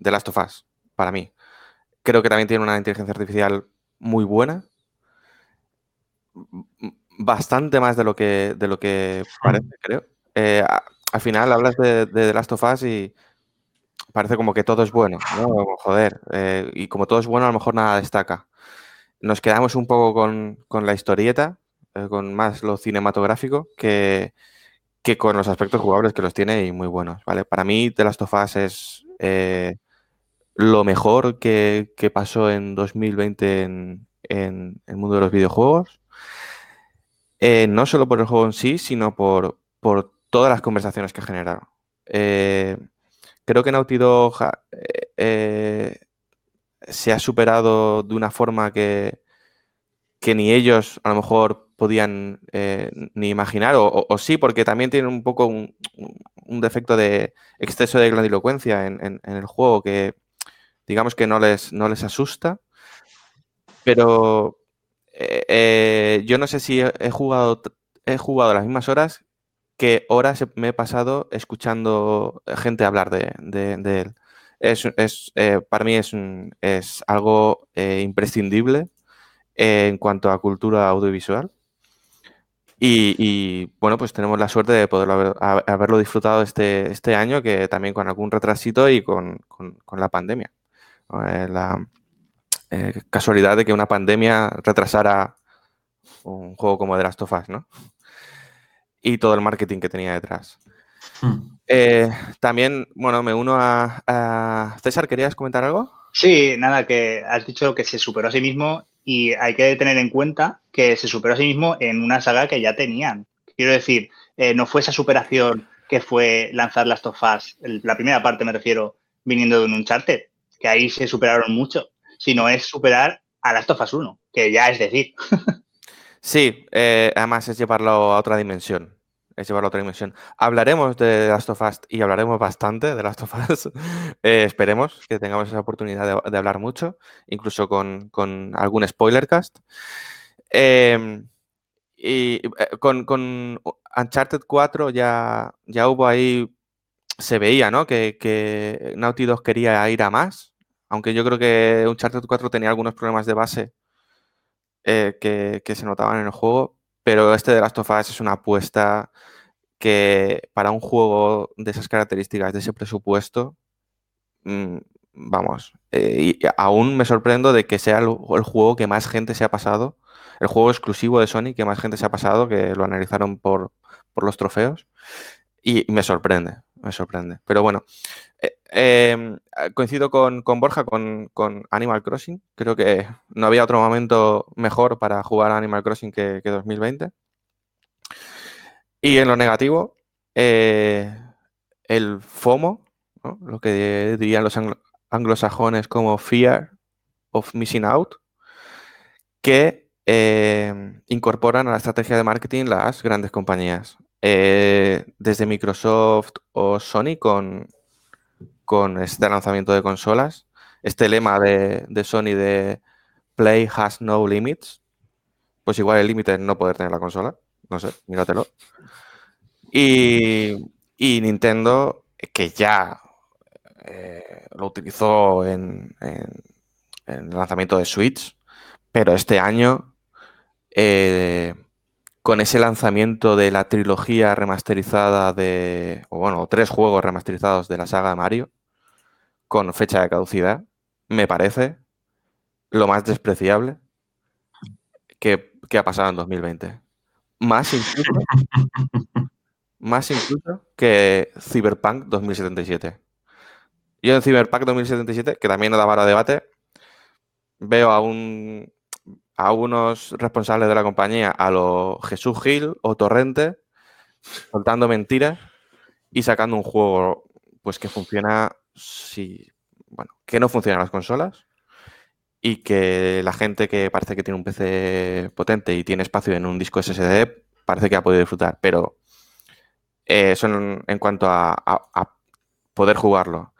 The Last of Us, para mí. Creo que también tiene una inteligencia artificial muy buena, bastante más de lo que, de lo que parece, creo. Eh, al final hablas de, The Last of Us y parece como que todo es bueno, ¿no? Joder, eh, y como todo es bueno, a lo mejor nada destaca nos quedamos un poco con, la historieta, eh, con más lo cinematográfico, que, que, con los aspectos jugables que los tiene y muy buenos. ¿vale? Para mí, The Last of Us es eh, lo mejor que, pasó en 2020 en, el mundo de los videojuegos. Eh, no solo por el juego en sí, sino por, por todas las conversaciones que ha generado. creo que Naughty Dog se ha superado de una forma que, que ni ellos a lo mejor podían eh, ni imaginar, o, sí, porque también tienen un poco un, defecto de exceso de grandilocuencia en, el juego que digamos que no les, no les asusta, pero eh, eh, yo no sé si he jugado, he jugado las mismas horas que horas me he pasado escuchando gente hablar de, él es, para mí es, es algo imprescindible en cuanto a cultura audiovisual. Y, bueno, pues tenemos la suerte de poder haberlo disfrutado este, este año, que también con algún retrasito y con, la pandemia. Eh, la casualidad de que una pandemia retrasara un juego como The Last of Us, ¿no? y todo el marketing que tenía detrás. Hmm. Eh, también, bueno, me uno a, a, César, ¿querías comentar algo? Sí, nada, que has dicho que se superó a sí mismo y hay que tener en cuenta que se superó a sí mismo en una saga que ya tenían. Quiero decir, eh, no fue esa superación que fue lanzar las tofas, la primera parte me refiero, viniendo de un Uncharted, que ahí se superaron mucho, sino es superar a las tofas 1, que ya es decir. sí, eh, además es llevarlo a otra dimensión. Es llevarlo a otra dimensión. Hablaremos de Last of Us y hablaremos bastante de Last of Us. eh, esperemos que tengamos esa oportunidad de, hablar mucho, incluso con, algún spoilercast. Eh, y con, Uncharted 4 ya, ya hubo ahí, se veía, ¿no? Que, que Naughty Dog quería ir a más, aunque yo creo que Uncharted 4 tenía algunos problemas de base eh, que, se notaban en el juego, pero este de Last of Us es una apuesta que para un juego de esas características, de ese presupuesto, mmm, vamos, eh, y aún me sorprendo de que sea el, el, juego que más gente se ha pasado, el juego exclusivo de Sony que más gente se ha pasado, que lo analizaron por, por los trofeos, y me sorprende, me sorprende. Pero bueno, eh, eh, coincido con, con Borja con, con, Animal Crossing, creo que no había otro momento mejor para jugar a Animal Crossing que, que 2020. Y en lo negativo, eh, el FOMO, lo que dirían los anglo anglosajones como Fear of Missing Out, que eh, incorporan a la estrategia de marketing las grandes compañías. Eh, desde Microsoft o Sony con, con este lanzamiento de consolas, este lema de, de, Sony de Play has no limits, pues igual el límite es no poder tener la consola, no sé, míratelo. Y, y Nintendo, que ya eh, lo utilizó en, el lanzamiento de Switch, pero este año, eh, con ese lanzamiento de la trilogía remasterizada de, o bueno, tres juegos remasterizados de la saga Mario, con fecha de caducidad, me parece lo más despreciable que, que ha pasado en 2020. Más incluso, más incluso que Cyberpunk 2077. Yo en Cyberpunk 2077, que también no da para debate, veo a un a unos responsables de la compañía, a lo Jesús Gil o Torrente, soltando mentiras y sacando un juego pues que funciona si bueno, que no funcionan las consolas y que la gente que parece que tiene un PC potente y tiene espacio en un disco SSD parece que ha podido disfrutar, pero eh, eso en, cuanto a, poder jugarlo.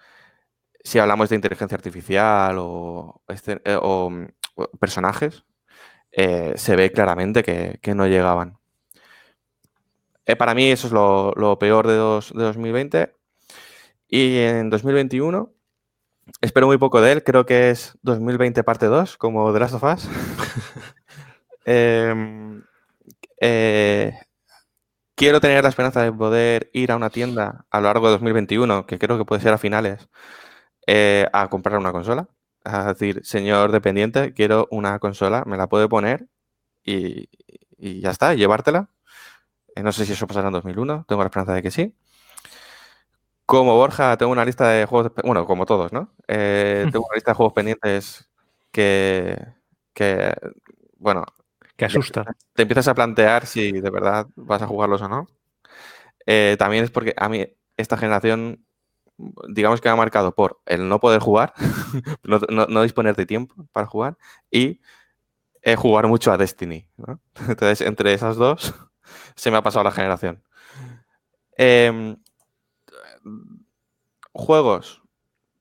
Si hablamos de inteligencia artificial o, este, eh, personajes, eh, se ve claramente que, no llegaban. Para mí eso es lo, lo peor de, dos, de 2020. Y en 2021 espero muy poco de él, creo que es 2020 parte 2, como The Last of Us. eh, eh, quiero tener la esperanza de poder ir a una tienda a lo largo de 2021, que creo que puede ser a finales, eh, a comprar una consola. Es decir, señor dependiente, quiero una consola, me la puede poner y, y ya está, llevártela. Eh, no sé si eso pasará en 2001, tengo la esperanza de que sí. Como Borja, tengo una lista de juegos, bueno, como todos, ¿no? Eh, tengo una lista de juegos pendientes que, que bueno... Que asusta. Te empiezas a plantear si de verdad vas a jugarlos o no. Eh, también es porque a mí esta generación digamos que ha marcado por el no poder jugar, no, no, no, disponer de tiempo para jugar y eh, jugar mucho a Destiny. ¿no? Entonces, entre esas dos, se me ha pasado la generación. Eh, juegos,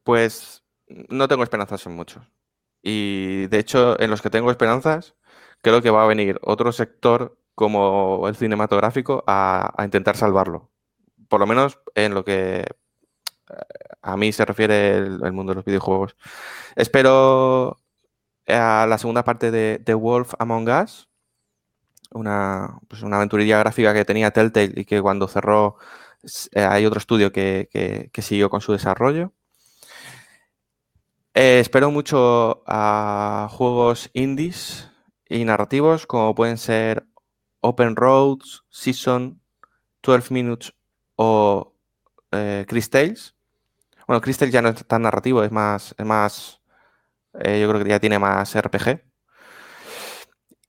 pues no tengo esperanzas en muchos. Y de hecho, en los que tengo esperanzas, creo que va a venir otro sector como el cinematográfico a, intentar salvarlo. Por lo menos en lo que a mí se refiere el, el, mundo de los videojuegos. Espero a la segunda parte de The Wolf Among Us, una, pues una aventurilla gráfica que tenía Telltale y que cuando cerró eh, hay otro estudio que, siguió con su desarrollo. Eh, espero mucho a juegos indies y narrativos como pueden ser Open Roads, Season, 12 Minutes o eh, Chris Tales. Bueno, Chris ya no es tan narrativo, es más, es más, eh, yo creo que ya tiene más RPG.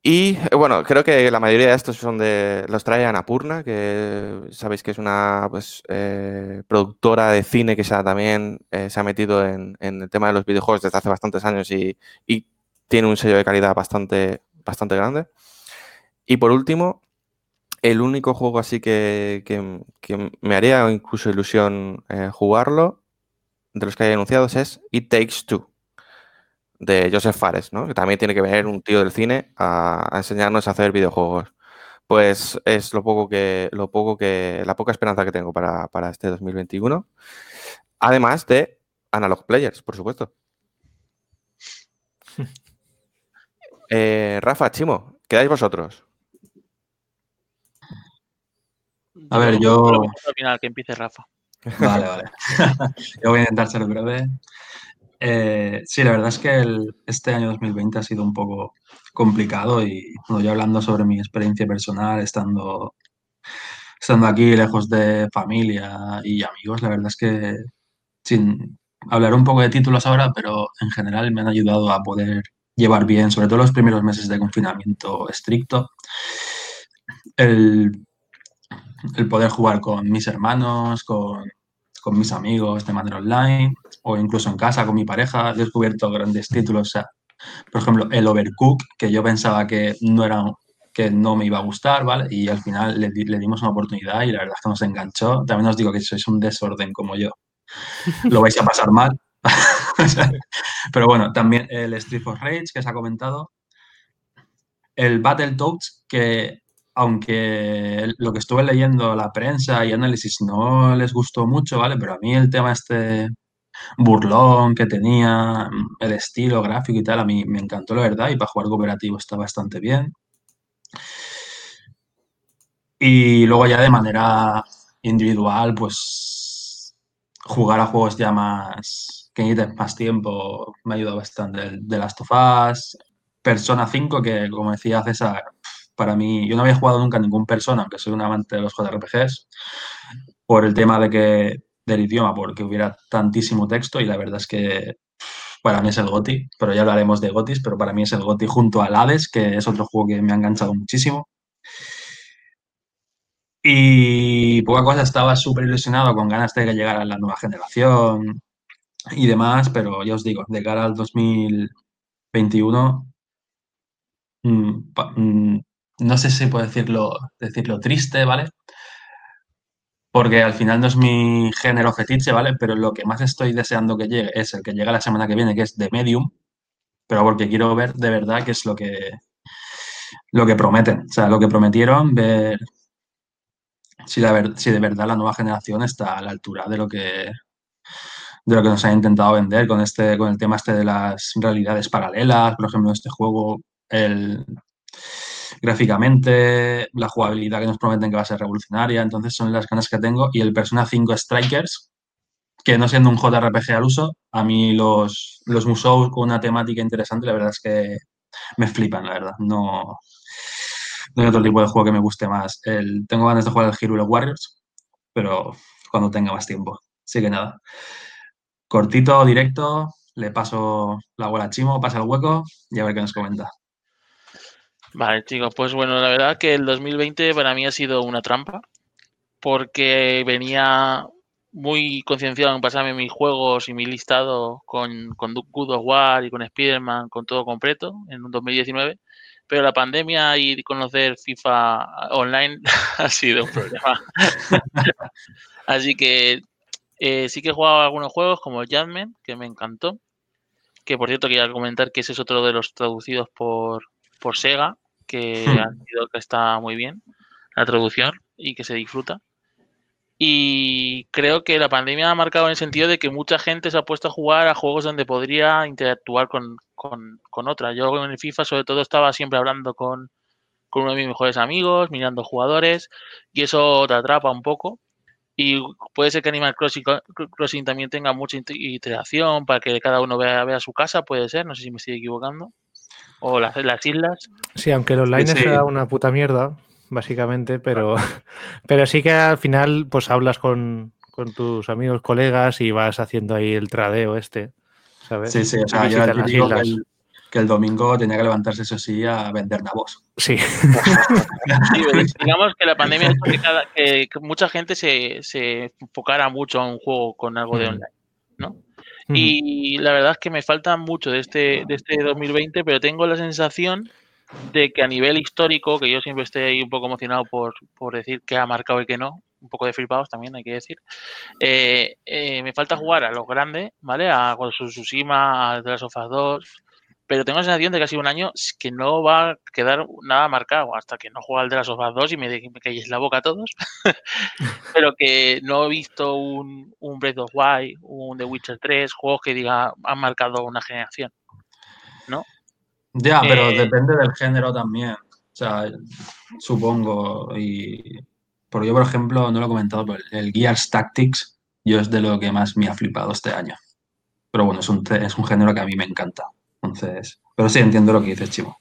Y eh, bueno, creo que la mayoría de estos son de. Los trae Anapurna, que sabéis que es una pues, eh, productora de cine que se también eh, se ha metido en, en, el tema de los videojuegos desde hace bastantes años y, y, tiene un sello de calidad bastante, bastante grande. Y por último, el único juego así que, que, que me haría incluso ilusión jugarlo, de los que hay anunciados, es It Takes Two de Joseph Fares, ¿no? Que también tiene que venir un tío del cine a, a, enseñarnos a hacer videojuegos. Pues es lo poco que, lo poco que, la poca esperanza que tengo para, para este 2021. Además de Analog Players, por supuesto. eh, Rafa, Chimo, ¿quedáis vosotros? A ver, yo. Al final, que empiece Rafa. Vale, vale. yo voy a intentar ser breve. Eh, sí, la verdad es que este año 2020 ha sido un poco complicado y bueno, yo hablando sobre mi experiencia personal, estando, estando aquí lejos de familia y amigos, la verdad es que sin hablar un poco de títulos ahora, pero en general me han ayudado a poder llevar bien, sobre todo los primeros meses de confinamiento estricto, el, el poder jugar con mis hermanos, con, con mis amigos de manera online o incluso en casa con mi pareja. He descubierto grandes títulos. O sea, por ejemplo, el Overcook, que yo pensaba que no era que no me iba a gustar, ¿vale? Y al final le, le dimos una oportunidad y la verdad es que nos enganchó. También os digo que sois un desorden como yo. Lo vais a pasar mal. Pero bueno, también el Street of Rage que se ha comentado. El Battletoads, que aunque lo que estuve leyendo, la prensa y análisis no les gustó mucho, ¿vale? Pero a mí el tema este burlón que tenía, el estilo gráfico y tal, a mí me encantó la verdad y para jugar cooperativo está bastante bien. Y luego ya de manera individual, pues jugar a juegos ya más que necesiten más tiempo me ha ayudado bastante. De Last of Us, Persona 5, que como decía César, para mí, yo no había jugado nunca ningún Persona, aunque soy un amante de los JRPGs, por el tema de que del idioma, porque hubiera tantísimo texto y la verdad es que para mí es el GOTI, pero ya hablaremos de GOTIs, pero para mí es el GOTI junto al Hades, que es otro juego que me ha enganchado muchísimo. Y poca cosa, estaba súper ilusionado con ganas de que llegara la nueva generación y demás, pero ya os digo, de cara al 2021, mmm, no sé si puedo decirlo, decirlo triste, ¿vale? Porque al final no es mi género fetiche, ¿vale? Pero lo que más estoy deseando que llegue es el que llega la semana que viene, que es de Medium, pero porque quiero ver de verdad qué es lo que, lo que prometen. O sea, lo que prometieron, ver si, la, si de verdad la nueva generación está a la altura de lo que de lo que nos han intentado vender con este con el tema este de las realidades paralelas, por ejemplo, este juego el gráficamente, la jugabilidad que nos prometen que va a ser revolucionaria, entonces son las ganas que tengo. Y el Persona 5 Strikers, que no siendo un JRPG al uso, a mí los, los Musou con una temática interesante, la verdad es que me flipan, la verdad. No, no hay otro tipo de juego que me guste más. El, tengo ganas de jugar al Hero Warriors, pero cuando tenga más tiempo. Así que nada. Cortito, directo, le paso la bola a Chimo, pasa el hueco y a ver qué nos comenta. Vale, chicos, pues bueno, la verdad que el 2020 para mí ha sido una trampa, porque venía muy concienciado en pasarme mis juegos y mi listado con, con Good of War y con Spider-Man, con todo completo en un 2019, pero la pandemia y conocer FIFA online ha sido un problema. Así que eh, sí que he jugado algunos juegos como Jadman, que me encantó, que por cierto quería comentar que ese es otro de los traducidos por, por Sega, que Hmm. ha sido que está muy bien la traducción y que se disfruta. Y creo que la pandemia ha marcado en el sentido de que mucha gente se ha puesto a jugar a juegos donde podría interactuar con, con, con otra. Yo en el FIFA sobre todo estaba siempre hablando con, con uno de mis mejores amigos, mirando jugadores, y eso te atrapa un poco. Y puede ser que Animal Crossing, Crossing también tenga mucha inter- interacción para que cada uno vea, vea su casa, puede ser, no sé si me estoy equivocando. O las, las islas. Sí, aunque el online Sí. sea una puta mierda, básicamente, pero, pero sí que al final pues hablas con, con tus amigos, colegas y vas haciendo ahí el tradeo este, ¿sabes? Sí, sí, o sea, yo las que islas. el, que el domingo tenía que levantarse, eso sí, a vender nabos. Sí, digamos que la pandemia ha hecho que, cada- que- que mucha gente se, se enfocara mucho a un juego con algo de Mm. online, ¿no? Y la verdad es que me falta mucho de este, de este 2020, pero tengo la sensación de que a nivel histórico, que yo siempre estoy ahí un poco emocionado por, por decir qué ha marcado y qué no, un poco de flipados también, hay que decir, eh, eh, me falta jugar a los grandes, ¿vale? A Ghost Tsushima, a The Last of Us 2, pero tengo la sensación de que ha sido un año que no va a quedar nada marcado hasta que no juegue al de las of Us 2 y me, me calléis la boca a todos. pero que no he visto un, un Breath of Wild, un The Witcher 3, juegos que diga han marcado una generación. Ya, pero Eh, depende del género también. O sea, supongo. Y porque yo, por ejemplo, no lo he comentado, pero el Gears Tactics, yo es de lo que más me ha flipado este año. Pero bueno, es un, es un género que a mí me encanta. Entonces, pero sí entiendo lo que dices, Chimo.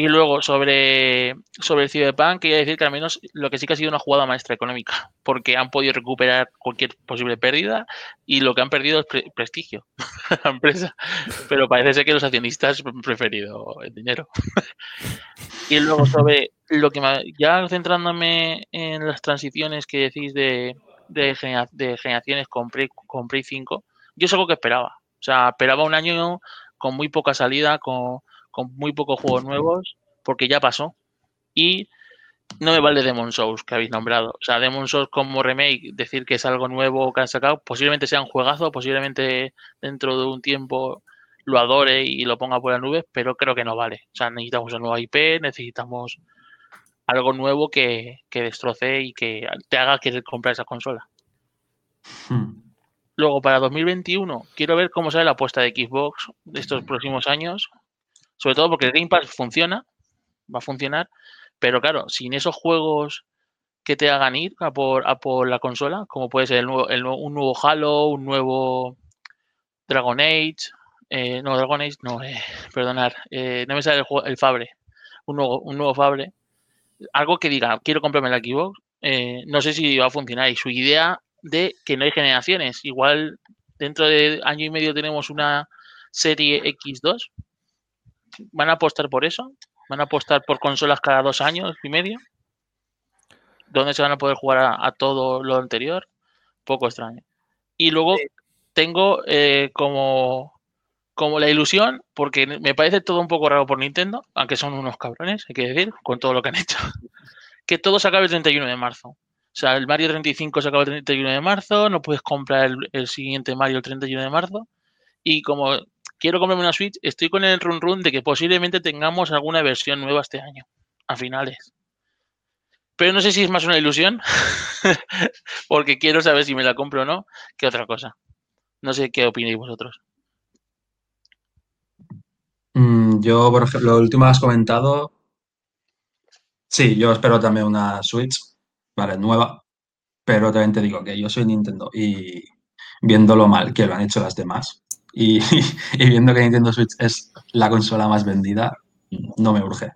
Y luego sobre, sobre el Cyberpunk, quería decir que al menos lo que sí que ha sido una jugada maestra económica, porque han podido recuperar cualquier posible pérdida y lo que han perdido es pre- prestigio a la empresa. Pero parece ser que los accionistas han preferido el dinero. y luego sobre lo que me- ya centrándome en las transiciones que decís de, de generaciones con Play, con Play 5, yo es algo que esperaba. O sea, esperaba un año con muy poca salida, con, con muy pocos juegos nuevos, porque ya pasó. Y no me vale Demon Souls que habéis nombrado. O sea, Demon Souls como remake, decir que es algo nuevo que han sacado, posiblemente sea un juegazo, posiblemente dentro de un tiempo lo adore y lo ponga por las nubes, pero creo que no vale. O sea, necesitamos una nueva IP, necesitamos algo nuevo que, que destroce y que te haga querer comprar esa consola. Hmm. Luego, para 2021, quiero ver cómo sale la apuesta de Xbox de estos próximos años. Sobre todo porque el Game Pass funciona, va a funcionar, pero claro, sin esos juegos que te hagan ir a por, a por la consola, como puede ser el nuevo, el nuevo- un nuevo Halo, un nuevo Dragon Age, eh, no, Dragon Age, no, eh, perdonar, eh, no me sale el, juego- el Fabre, un nuevo, un nuevo Fabre, algo que diga, quiero comprarme la Xbox, eh, no sé si va a funcionar. Y su idea de que no hay generaciones, igual dentro de año y medio tenemos una serie X2, ¿van a apostar por eso? ¿Van a apostar por consolas cada dos años y medio? ¿Dónde se van a poder jugar a, a todo lo anterior? Poco extraño. Y luego tengo eh, como, como la ilusión, porque me parece todo un poco raro por Nintendo, aunque son unos cabrones, hay que decir, con todo lo que han hecho, que todo se acabe el 31 de marzo. O sea, el Mario 35 se acaba el 31 de marzo, no puedes comprar el, siguiente Mario el 31 de marzo. Y como quiero comprarme una Switch, estoy con el run run de que posiblemente tengamos alguna versión nueva este año, a finales. Pero no sé si es más una ilusión, porque quiero saber si me la compro o no, que otra cosa. No sé qué opináis vosotros. Mm, yo, por ejemplo, lo último has comentado. Sí, yo espero también una Switch, vale, nueva. Pero también te digo que yo soy Nintendo y viendo lo mal que lo han hecho las demás y, y viendo que Nintendo Switch es la consola más vendida, no me urge.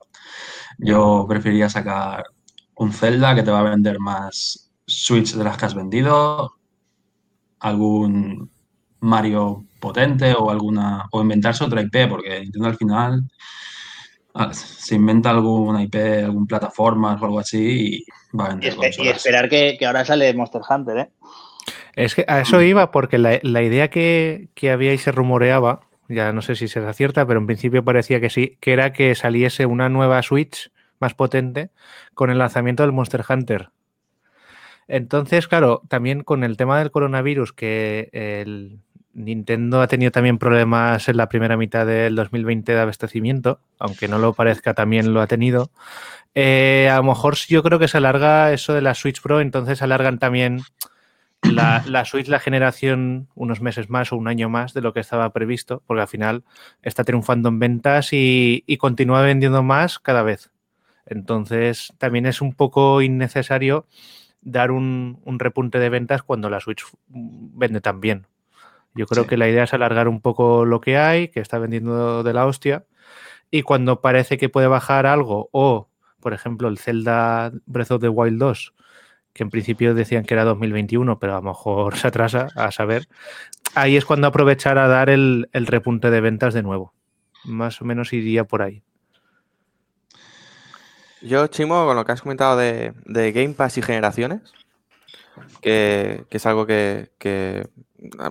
Yo preferiría sacar un Zelda que te va a vender más Switch de las que has vendido, algún Mario potente o alguna o inventarse otra IP, porque Nintendo al final se inventa alguna IP, algún plataforma o algo así y va a Y, vender y consolas. esperar que, que ahora sale Monster Hunter, ¿eh? Es que a eso iba porque la, la idea que, que había y se rumoreaba, ya no sé si se acierta, pero en principio parecía que sí, que era que saliese una nueva Switch más potente con el lanzamiento del Monster Hunter. Entonces, claro, también con el tema del coronavirus, que el Nintendo ha tenido también problemas en la primera mitad del 2020 de abastecimiento, aunque no lo parezca, también lo ha tenido. Eh, a lo mejor yo creo que se alarga eso de la Switch Pro, entonces alargan también la, Switch, la generación, unos meses más o un año más de lo que estaba previsto, porque al final está triunfando en ventas y, continúa vendiendo más cada vez. Entonces, también es un poco innecesario dar un repunte de ventas cuando la Switch vende tan bien. Yo creo Sí. que la idea es alargar un poco lo que hay, que está vendiendo de la hostia, y cuando parece que puede bajar algo o por ejemplo, el Zelda Breath of the Wild 2, que en principio decían que era 2021, pero a lo mejor se atrasa, a saber. Ahí es cuando aprovechar a dar el, el repunte de ventas de nuevo. Más o menos iría por ahí. Yo, Chimo, con lo que has comentado de, de Game Pass y generaciones, que, que es algo que, que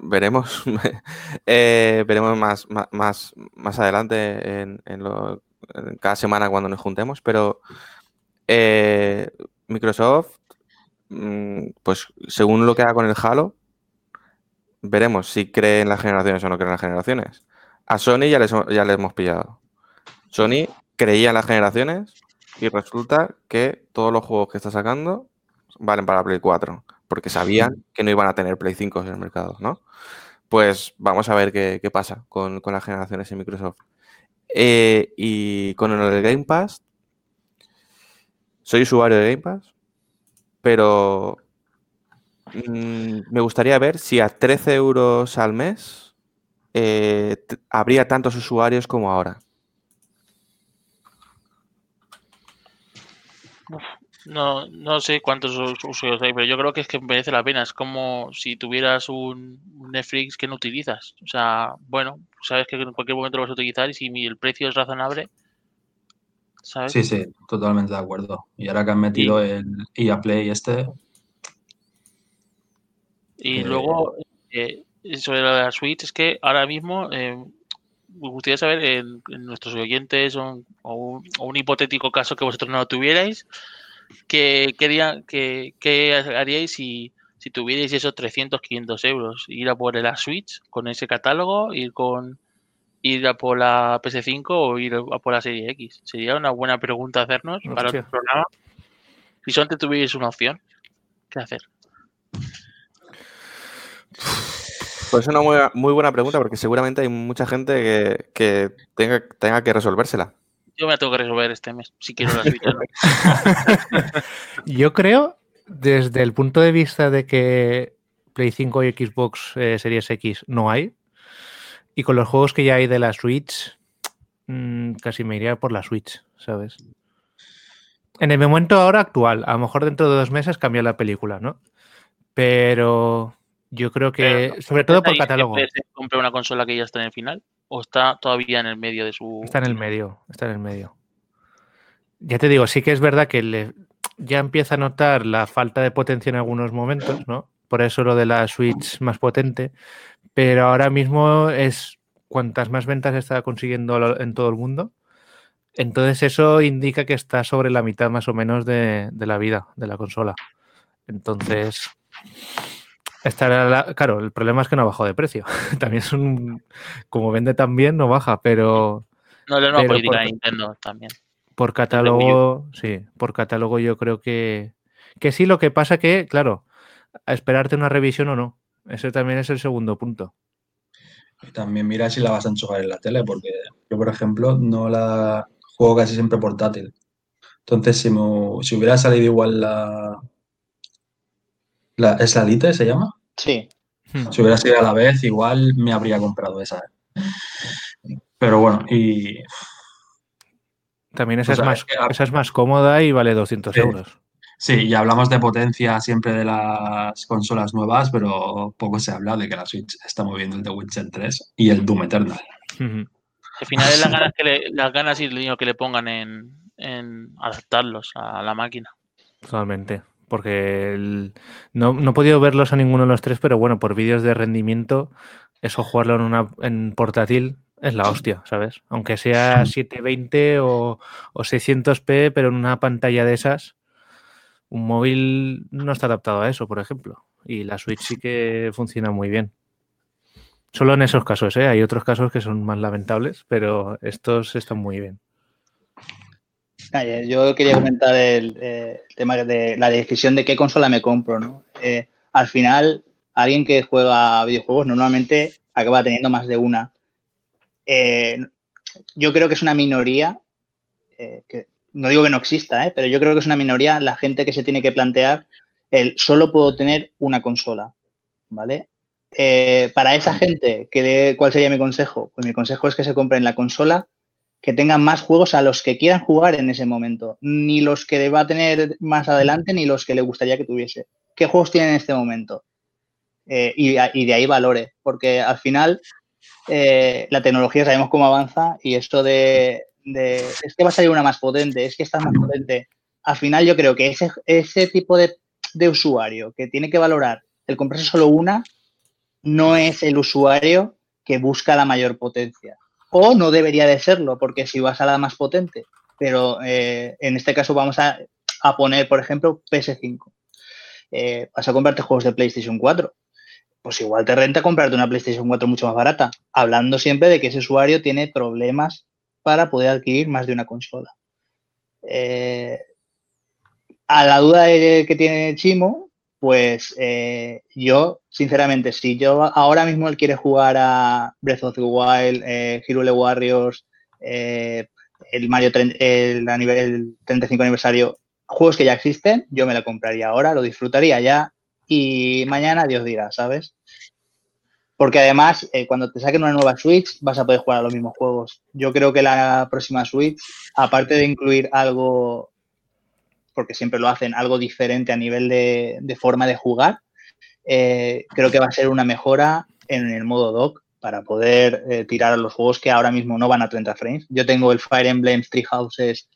veremos, eh, veremos más, más, más adelante en, cada semana cuando nos juntemos, pero eh, Microsoft, mm, pues según lo que haga con el Halo, veremos si cree en las generaciones o no cree en las generaciones. A Sony ya les, ya les hemos pillado. Sony creía en las generaciones y resulta que todos los juegos que está sacando valen para Play 4, porque sabían que no iban a tener Play 5 en el mercado, ¿no? Pues vamos a ver qué, qué pasa con, con las generaciones en Microsoft. Eh, y con lo del Game Pass, soy usuario de Game Pass, pero mm, me gustaría ver si a 13 euros al mes eh, habría tantos usuarios como ahora. No, no sé cuántos us- usuarios hay, pero yo creo que es que merece la pena. Es como si tuvieras un Netflix que no utilizas. O sea, bueno, sabes que en cualquier momento lo vas a utilizar y si el precio es razonable, ¿sabes? Sí, sí, totalmente de acuerdo. Y ahora que han metido el EA Play este, Y Eh, luego, eh, sobre lo de la Switch, es que ahora mismo eh, me gustaría saber en, en nuestros oyentes o, un- o un, o un hipotético caso que vosotros no lo tuvierais, que, quería, que, que haríais si, si tuvierais esos 300, 500 euros? Ir a por la Switch con ese catálogo, ir con ir a por la PS5 o ir a por la Serie X. Sería una buena pregunta hacernos para otro programa. Si solamente tuvierais una opción, ¿qué hacer? Pues es una muy, muy buena pregunta porque seguramente hay mucha gente que, que tenga, tenga que resolvérsela. Yo me la tengo que resolver este mes, si quiero la no. Yo creo, desde el punto de vista de que Play 5 y Xbox eh, Series X no hay, y con los juegos que ya hay de la Switch, mm, casi me iría por la Switch, ¿sabes? En el momento ahora actual, a lo mejor dentro de dos meses cambia la película, ¿no? Pero yo creo que, Pero, sobre todo por ¿Ahí catálogo, compra una consola que ya está en el final? ¿O está todavía en el medio de su...? está en el medio, está en el medio. Ya te digo, sí que es verdad que le- ya empieza a notar la falta de potencia en algunos momentos, ¿no? Por eso lo de la Switch más potente, pero ahora mismo es cuantas más ventas está consiguiendo en todo el mundo. Entonces eso indica que está sobre la mitad más o menos de, de la vida de la consola. Entonces, estará la- claro, el problema es que no ha bajado de precio. También es un, como vende tan bien, no baja, pero No, la nueva política por- de Nintendo también. por catálogo, sí, por catálogo yo creo que, que sí, lo que pasa que, claro, a esperarte una revisión o no. Ese también es el segundo punto. y también mira si la vas a enchufar en la tele, porque yo, por ejemplo, no la juego casi siempre portátil. Entonces, si, me- si hubiera salido igual la, la... ¿Es la Lite, se llama? Sí. Hmm. Si hubiera sido a la vez, igual me habría comprado esa. ¿eh? Pero bueno, y También esa, es más, que esa es más cómoda y vale 200 Sí. euros. sí, y hablamos de potencia siempre de las consolas nuevas, pero poco se habla de que la Switch está moviendo el The Witcher 3 y el Doom Eternal. Al final es las ganas, que le- las ganas y el dinero que le pongan en, en adaptarlos a la máquina. Totalmente. Porque el- no, no he podido verlos a ninguno de los tres, pero bueno, por vídeos de rendimiento, eso jugarlo en una en portátil es la hostia, ¿sabes? Aunque sea 720 o, o 600p, pero en una pantalla de esas, un móvil no está adaptado a eso, por ejemplo. Y la Switch sí que funciona muy bien. Solo en esos casos, ¿eh? Hay otros casos que son más lamentables, pero estos están muy bien. Ah, Yo quería comentar el, eh, el tema de la decisión de qué consola me compro, ¿no? Eh, al final, alguien que juega videojuegos normalmente acaba teniendo más de una. Eh, yo creo que es una minoría, que no digo que no exista, pero yo creo que es una minoría la gente que se tiene que plantear el solo puedo tener una consola, ¿vale? Para esa gente, ¿qué- ¿cuál sería mi consejo? Pues mi consejo es que se compren la consola que tengan más juegos a los que quieran jugar en ese momento, ni los que va a tener más adelante, ni los que le gustaría que tuviese. ¿Qué juegos tienen en este momento? Eh, y, de ahí valore, porque al final eh, la tecnología sabemos cómo avanza y esto de, es que va a salir una más potente, es que está más potente. Al final yo creo que ese, ese tipo de, de usuario que tiene que valorar el comprarse solo una, no es el usuario que busca la mayor potencia o no debería de serlo, porque si vas a la más potente, pero eh, en este caso vamos a, poner, por ejemplo, PS5. Eh, vas a comprarte juegos de PlayStation 4. Pues igual te renta comprarte una PlayStation 4 mucho más barata, hablando siempre de que ese usuario tiene problemas para poder adquirir más de una consola. Eh, a la duda que tiene Chimo, pues eh, yo, sinceramente, si yo ahora mismo él quiere jugar a Breath of the Wild, eh, Hyrule Warriors, eh, el Mario el 35 aniversario, juegos que ya existen, yo me lo compraría ahora, lo disfrutaría ya y mañana Dios dirá, ¿sabes? Porque además, eh, cuando te saquen una nueva Switch, vas a poder jugar a los mismos juegos. Yo creo que la próxima Switch, aparte de incluir algo porque siempre lo hacen algo diferente a nivel de, forma de jugar. Eh, creo que va a ser una mejora en el modo dock para poder eh, tirar a los juegos que ahora mismo no van a 30 frames. Yo tengo el Fire Emblem Three Houses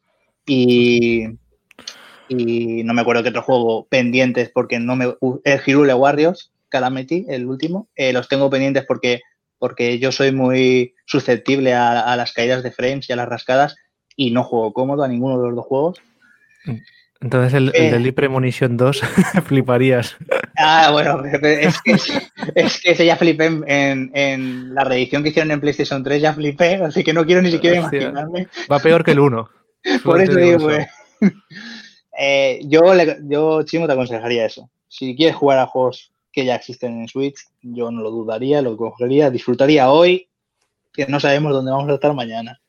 y, no me acuerdo qué otro juego pendientes porque no me... El Hirule Warriors, Calamity, el último, eh, los tengo pendientes porque, porque yo soy muy susceptible a, a, las caídas de frames y a las rascadas y no juego cómodo a ninguno de los dos juegos. Entonces el, el de eh. Premonition 2 fliparías. Ah, bueno, es que, es que ese ya flipé en, la reedición que hicieron en PlayStation 3, ya flipé, así que no quiero ni siquiera imaginarme. Va peor que el 1. Por eso digo, pues, eh, yo, yo, Chimo, te aconsejaría eso. Si quieres jugar a juegos que ya existen en Switch, yo no lo dudaría, lo cogería, disfrutaría hoy, que no sabemos dónde vamos a estar mañana.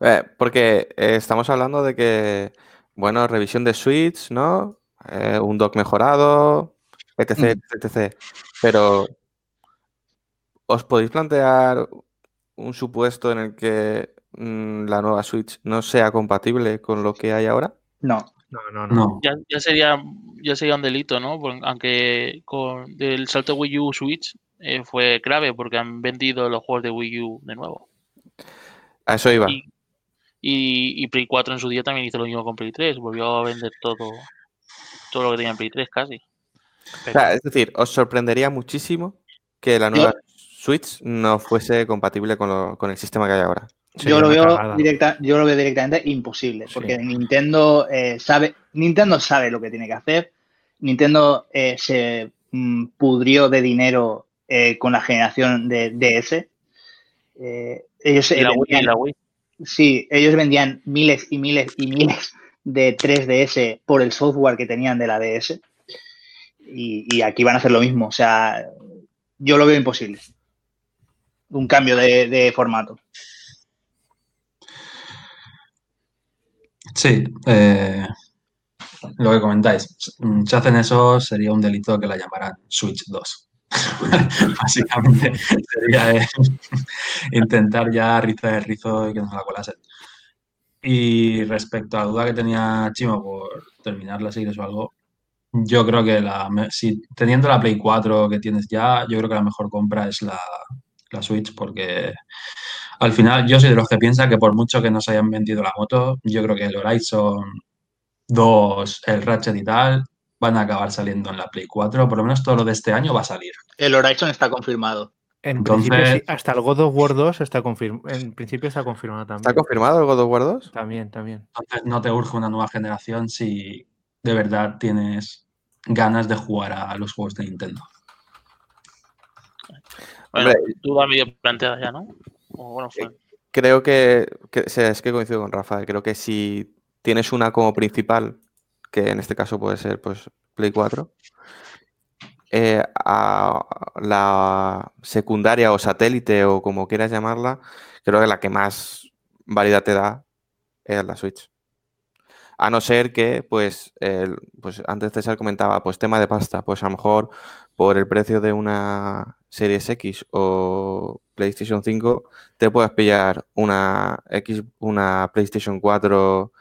Eh, porque estamos hablando de que bueno, revisión de Switch, ¿no? Eh, un dock mejorado, etc, mm. etc. Pero, ¿os podéis plantear un supuesto en el que mm, la nueva Switch no sea compatible con lo que hay ahora? No. No, no, no. Ya, sería, ya sería un delito, ¿no? aunque con el salto Wii U Switch eh, fue grave porque han vendido los juegos de Wii U de nuevo. A eso iba. Y, Play 4 en su día también hizo lo mismo con Play 3, volvió a vender todo, todo lo que tenía en Play 3 casi. es decir, os sorprendería muchísimo que la nueva Switch no fuese compatible con, el sistema que hay ahora. yo lo, veo directa, yo lo veo directamente imposible, porque Nintendo eh, sabe, Nintendo sabe lo que tiene que hacer. Nintendo eh, se mm, pudrió de dinero eh, con la generación de DS. ellos y la Wii. Sí, ellos vendían miles y miles y miles de 3DS por el software que tenían de la DS. Y, aquí van a hacer lo mismo. O sea, yo lo veo imposible. Un cambio de, formato. Sí, eh, lo que comentáis. Si hacen eso, sería un delito que la llamaran Switch 2. Básicamente sería intentar ya rizar el rizo y que nos la colasen. Y respecto a la duda que tenía Chimo por terminar la serie o algo, yo creo que la, si, teniendo la Play 4 que tienes ya, yo creo que la mejor compra es la, la Switch porque al final yo soy de los que piensa que por mucho que nos hayan vendido la moto, yo creo que el Horizon 2, el Ratchet y tal, van a acabar saliendo en la Play 4, por lo menos todo lo de este año va a salir. El Horizon está confirmado. En principio, hasta el God of War 2 está confirmado. En principio está confirmado también. ¿Está confirmado el God of War 2? También, también. Entonces no te urge una nueva generación si de verdad tienes ganas de jugar a los juegos de Nintendo. Bueno, tú vas medio planteada ya, ¿no? bueno, Creo que, es que coincido con Rafa, creo que si tienes una como principal que en este caso puede ser pues Play 4, eh, a la secundaria o satélite o como quieras llamarla, creo que la que más validad te da es la Switch. A no ser que, pues, pues antes César comentaba, pues tema de pasta, pues a lo mejor por el precio de una Series X o PlayStation 5, te puedes pillar una X, una PlayStation 4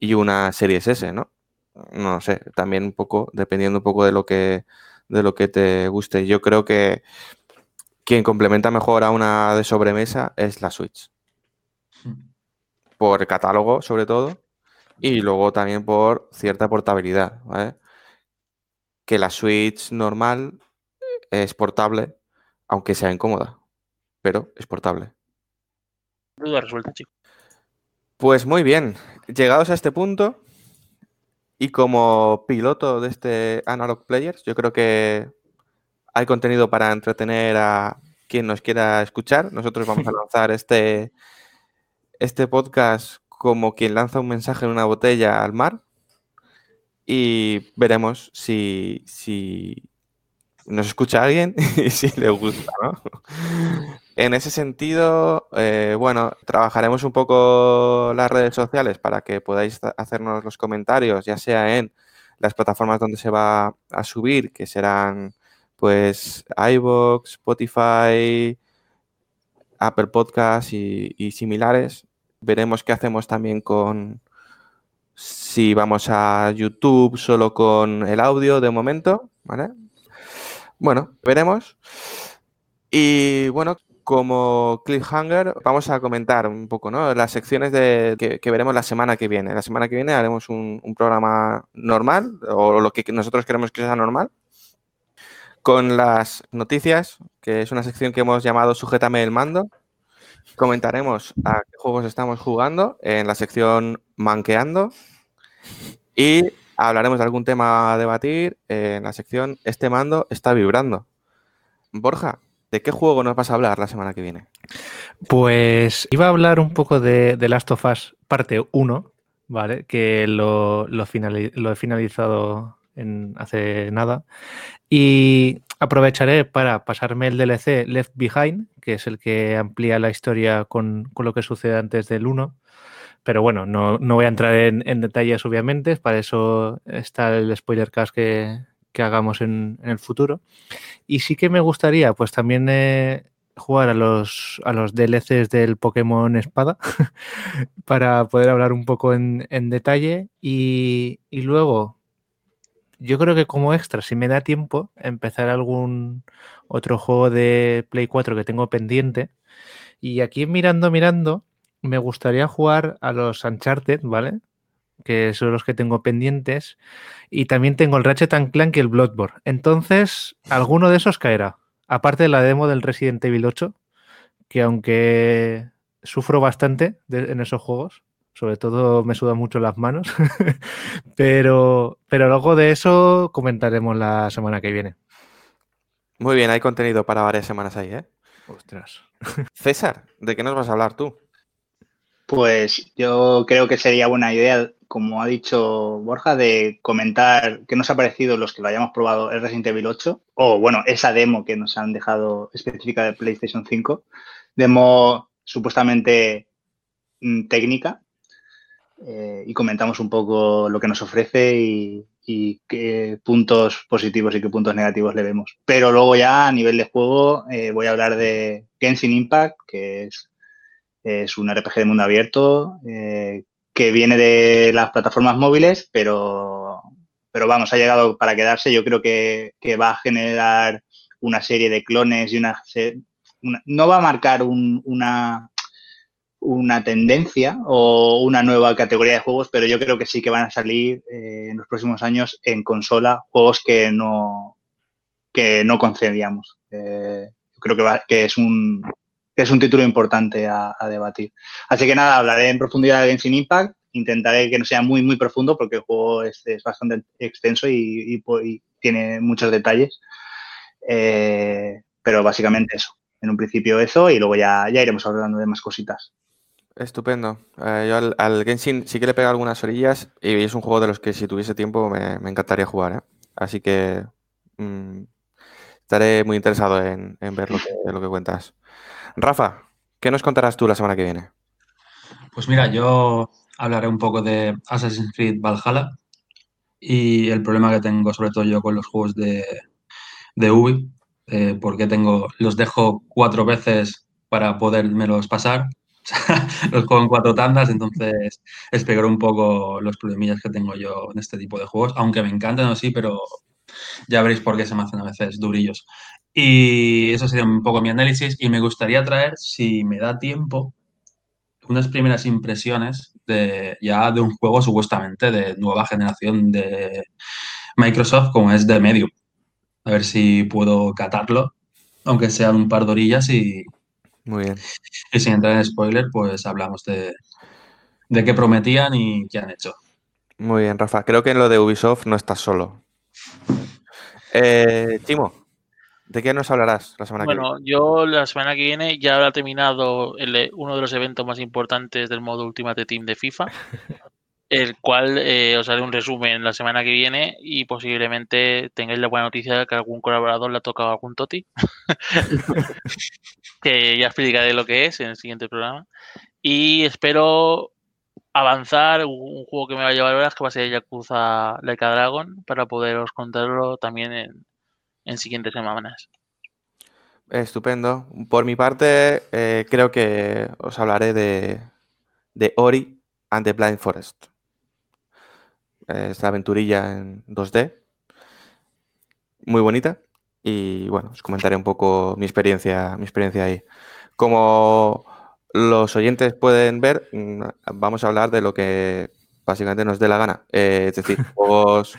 y una Series S, ¿no? No sé, también un poco, dependiendo un poco de lo que, de lo que te guste. Yo creo que quien complementa mejor a una de sobremesa es la Switch. Hmm. Por catálogo, sobre todo, y luego también por cierta portabilidad, ¿vale? Que la Switch normal es portable, aunque sea incómoda, pero es portable. Duda resuelta, chico. Pues muy bien, llegados a este punto, y como piloto de este Analog Players, yo creo que hay contenido para entretener a quien nos quiera escuchar. Nosotros vamos a lanzar este, este podcast como quien lanza un mensaje en una botella al mar y veremos si, si nos escucha alguien y si le gusta, ¿no? En ese sentido, eh, bueno, trabajaremos un poco las redes sociales para que podáis hacernos los comentarios, ya sea en las plataformas donde se va a subir, que serán pues iVoox, Spotify, Apple Podcasts y, similares. Veremos qué hacemos también con si vamos a YouTube solo con el audio de momento, ¿vale? Bueno, veremos. Y bueno, como cliffhanger, vamos a comentar un poco, ¿no? Las secciones de, que, veremos la semana que viene. La semana que viene haremos un, programa normal, o lo que nosotros queremos que sea normal, con las noticias, que es una sección que hemos llamado Sujétame el mando. Comentaremos a qué juegos estamos jugando en la sección Manqueando y hablaremos de algún tema a debatir en la sección Este mando está vibrando. Borja, ¿de qué juego nos vas a hablar la semana que viene? Pues iba a hablar un poco de, The Last of Us parte 1, ¿vale? Que lo, he finalizado en, hace nada. Y aprovecharé para pasarme el DLC Left Behind, que es el que amplía la historia con, lo que sucede antes del 1. Pero bueno, no, voy a entrar en, detalles, obviamente. Para eso está el spoiler cast que, hagamos en, el futuro. Y sí que me gustaría, pues también eh, jugar a los, a los DLCs del Pokémon Espada para poder hablar un poco en, detalle. Y, y, luego, yo creo que como extra, si me da tiempo, empezar algún otro juego de Play 4 que tengo pendiente. Y aquí mirando, mirando, me gustaría jugar a los Uncharted, ¿vale? Que son los que tengo pendientes. Y también tengo el Ratchet Clank y el Bloodborne. Entonces, alguno de esos caerá. Aparte de la demo del Resident Evil 8, que aunque sufro bastante en esos juegos, sobre todo me sudan mucho las manos, pero, pero luego de eso comentaremos la semana que viene. Muy bien, hay contenido para varias semanas ahí, ¿eh? Ostras. César, ¿de qué nos vas a hablar tú? Pues yo creo que sería buena idea, como ha dicho Borja, de comentar qué nos ha parecido los que lo hayamos probado el Resident Evil 8, o bueno, esa demo que nos han dejado específica de PlayStation 5, demo supuestamente mm, técnica, eh, y comentamos un poco lo que nos ofrece y, qué puntos positivos y qué puntos negativos le vemos. Pero luego ya a nivel de juego eh, voy a hablar de Genshin Impact, que es, es un RPG de mundo abierto eh, que viene de las plataformas móviles, pero, pero vamos, ha llegado para quedarse. Yo creo que, va a generar una serie de clones y una, no va a marcar una una tendencia o una nueva categoría de juegos, pero yo creo que sí que van a salir eh, en los próximos años en consola juegos que no que no concedíamos. Eh, creo que, que es un que es un título importante a, debatir. Así que nada, hablaré en profundidad de Genshin Impact. Intentaré que no sea muy muy profundo porque el juego es, bastante extenso y, tiene muchos detalles. Eh, pero básicamente eso. En un principio eso y luego ya, ya iremos hablando de más cositas. Estupendo. Eh, yo al, Genshin sí que le pega algunas orillas y es un juego de los que si tuviese tiempo me, encantaría jugar. ¿eh? Así que mm, estaré muy interesado en, ver lo que, cuentas. Rafa, ¿qué nos contarás tú la semana que viene? Pues mira, yo hablaré un poco de Assassin's Creed Valhalla y el problema que tengo sobre todo yo con los juegos de, de Ubi, eh, porque tengo, los dejo cuatro veces para podérmelos pasar. los juego en cuatro tandas, entonces explicar un poco los problemillas que tengo yo en este tipo de juegos, aunque me encantan o sí, pero ya veréis por qué se me hacen a veces durillos. Y eso sería un poco mi análisis y me gustaría traer, si me da tiempo, unas primeras impresiones de, ya de un juego supuestamente de nueva generación de Microsoft como es de Medium. A ver si puedo catarlo, aunque sean un par de orillas y, Muy bien. y sin entrar en spoiler, pues hablamos de, de qué prometían y qué han hecho. Muy bien, Rafa. Creo que en lo de Ubisoft no estás solo. Eh, Timo, ¿de qué nos hablarás la semana que Bueno, yo la semana que viene ya habrá terminado el- uno de los eventos más importantes del modo Ultimate Team de FIFA, el cual eh, os haré un resumen la semana que viene y posiblemente tengáis la buena noticia de que algún colaborador le ha tocado algún toti, que ya explicaré lo que es en el siguiente programa. Y espero avanzar un, juego que me va a llevar horas, que va a ser Yakuza Like a Dragon, para poderos contarlo también en, en siguientes semanas. Estupendo. Por mi parte, eh, creo que os hablaré de, de Ori and the Blind Forest. Eh, Esta aventurilla en 2D. Muy bonita. Y bueno, os comentaré un poco mi experiencia, mi experiencia ahí. Como los oyentes pueden ver, mm, vamos a hablar de lo que básicamente nos dé la gana. Eh, es decir, juegos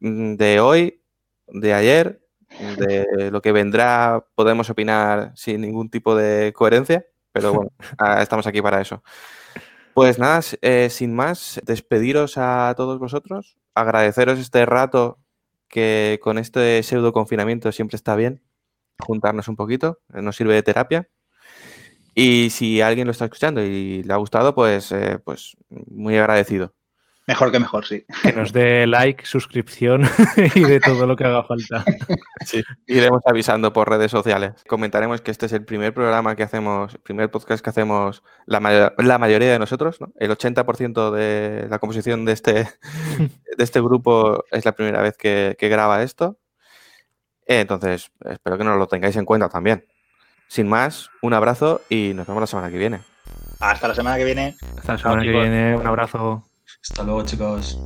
mm, de hoy, de ayer, de lo que vendrá, podemos opinar sin ningún tipo de coherencia, pero bueno, ah, estamos aquí para eso. Pues nada, eh, sin más, despediros a todos vosotros, agradeceros este rato que con este pseudo confinamiento siempre está bien juntarnos un poquito, eh, nos sirve de terapia. Y si alguien lo está escuchando y le ha gustado, pues, eh, pues muy agradecido. Mejor que mejor, sí. Que nos dé like, suscripción y de todo lo que haga falta. Iremos avisando por redes sociales. Comentaremos que este es el primer programa que hacemos, el primer podcast que hacemos la, la mayoría de nosotros, ¿no? El 80% de la composición de este, de este grupo es la primera vez que, que graba esto. Entonces, espero que nos lo tengáis en cuenta también sin más, un abrazo y nos vemos la semana que viene. Hasta la semana que viene. Hasta la semana que viene, un abrazo. Hasta luego, chicos.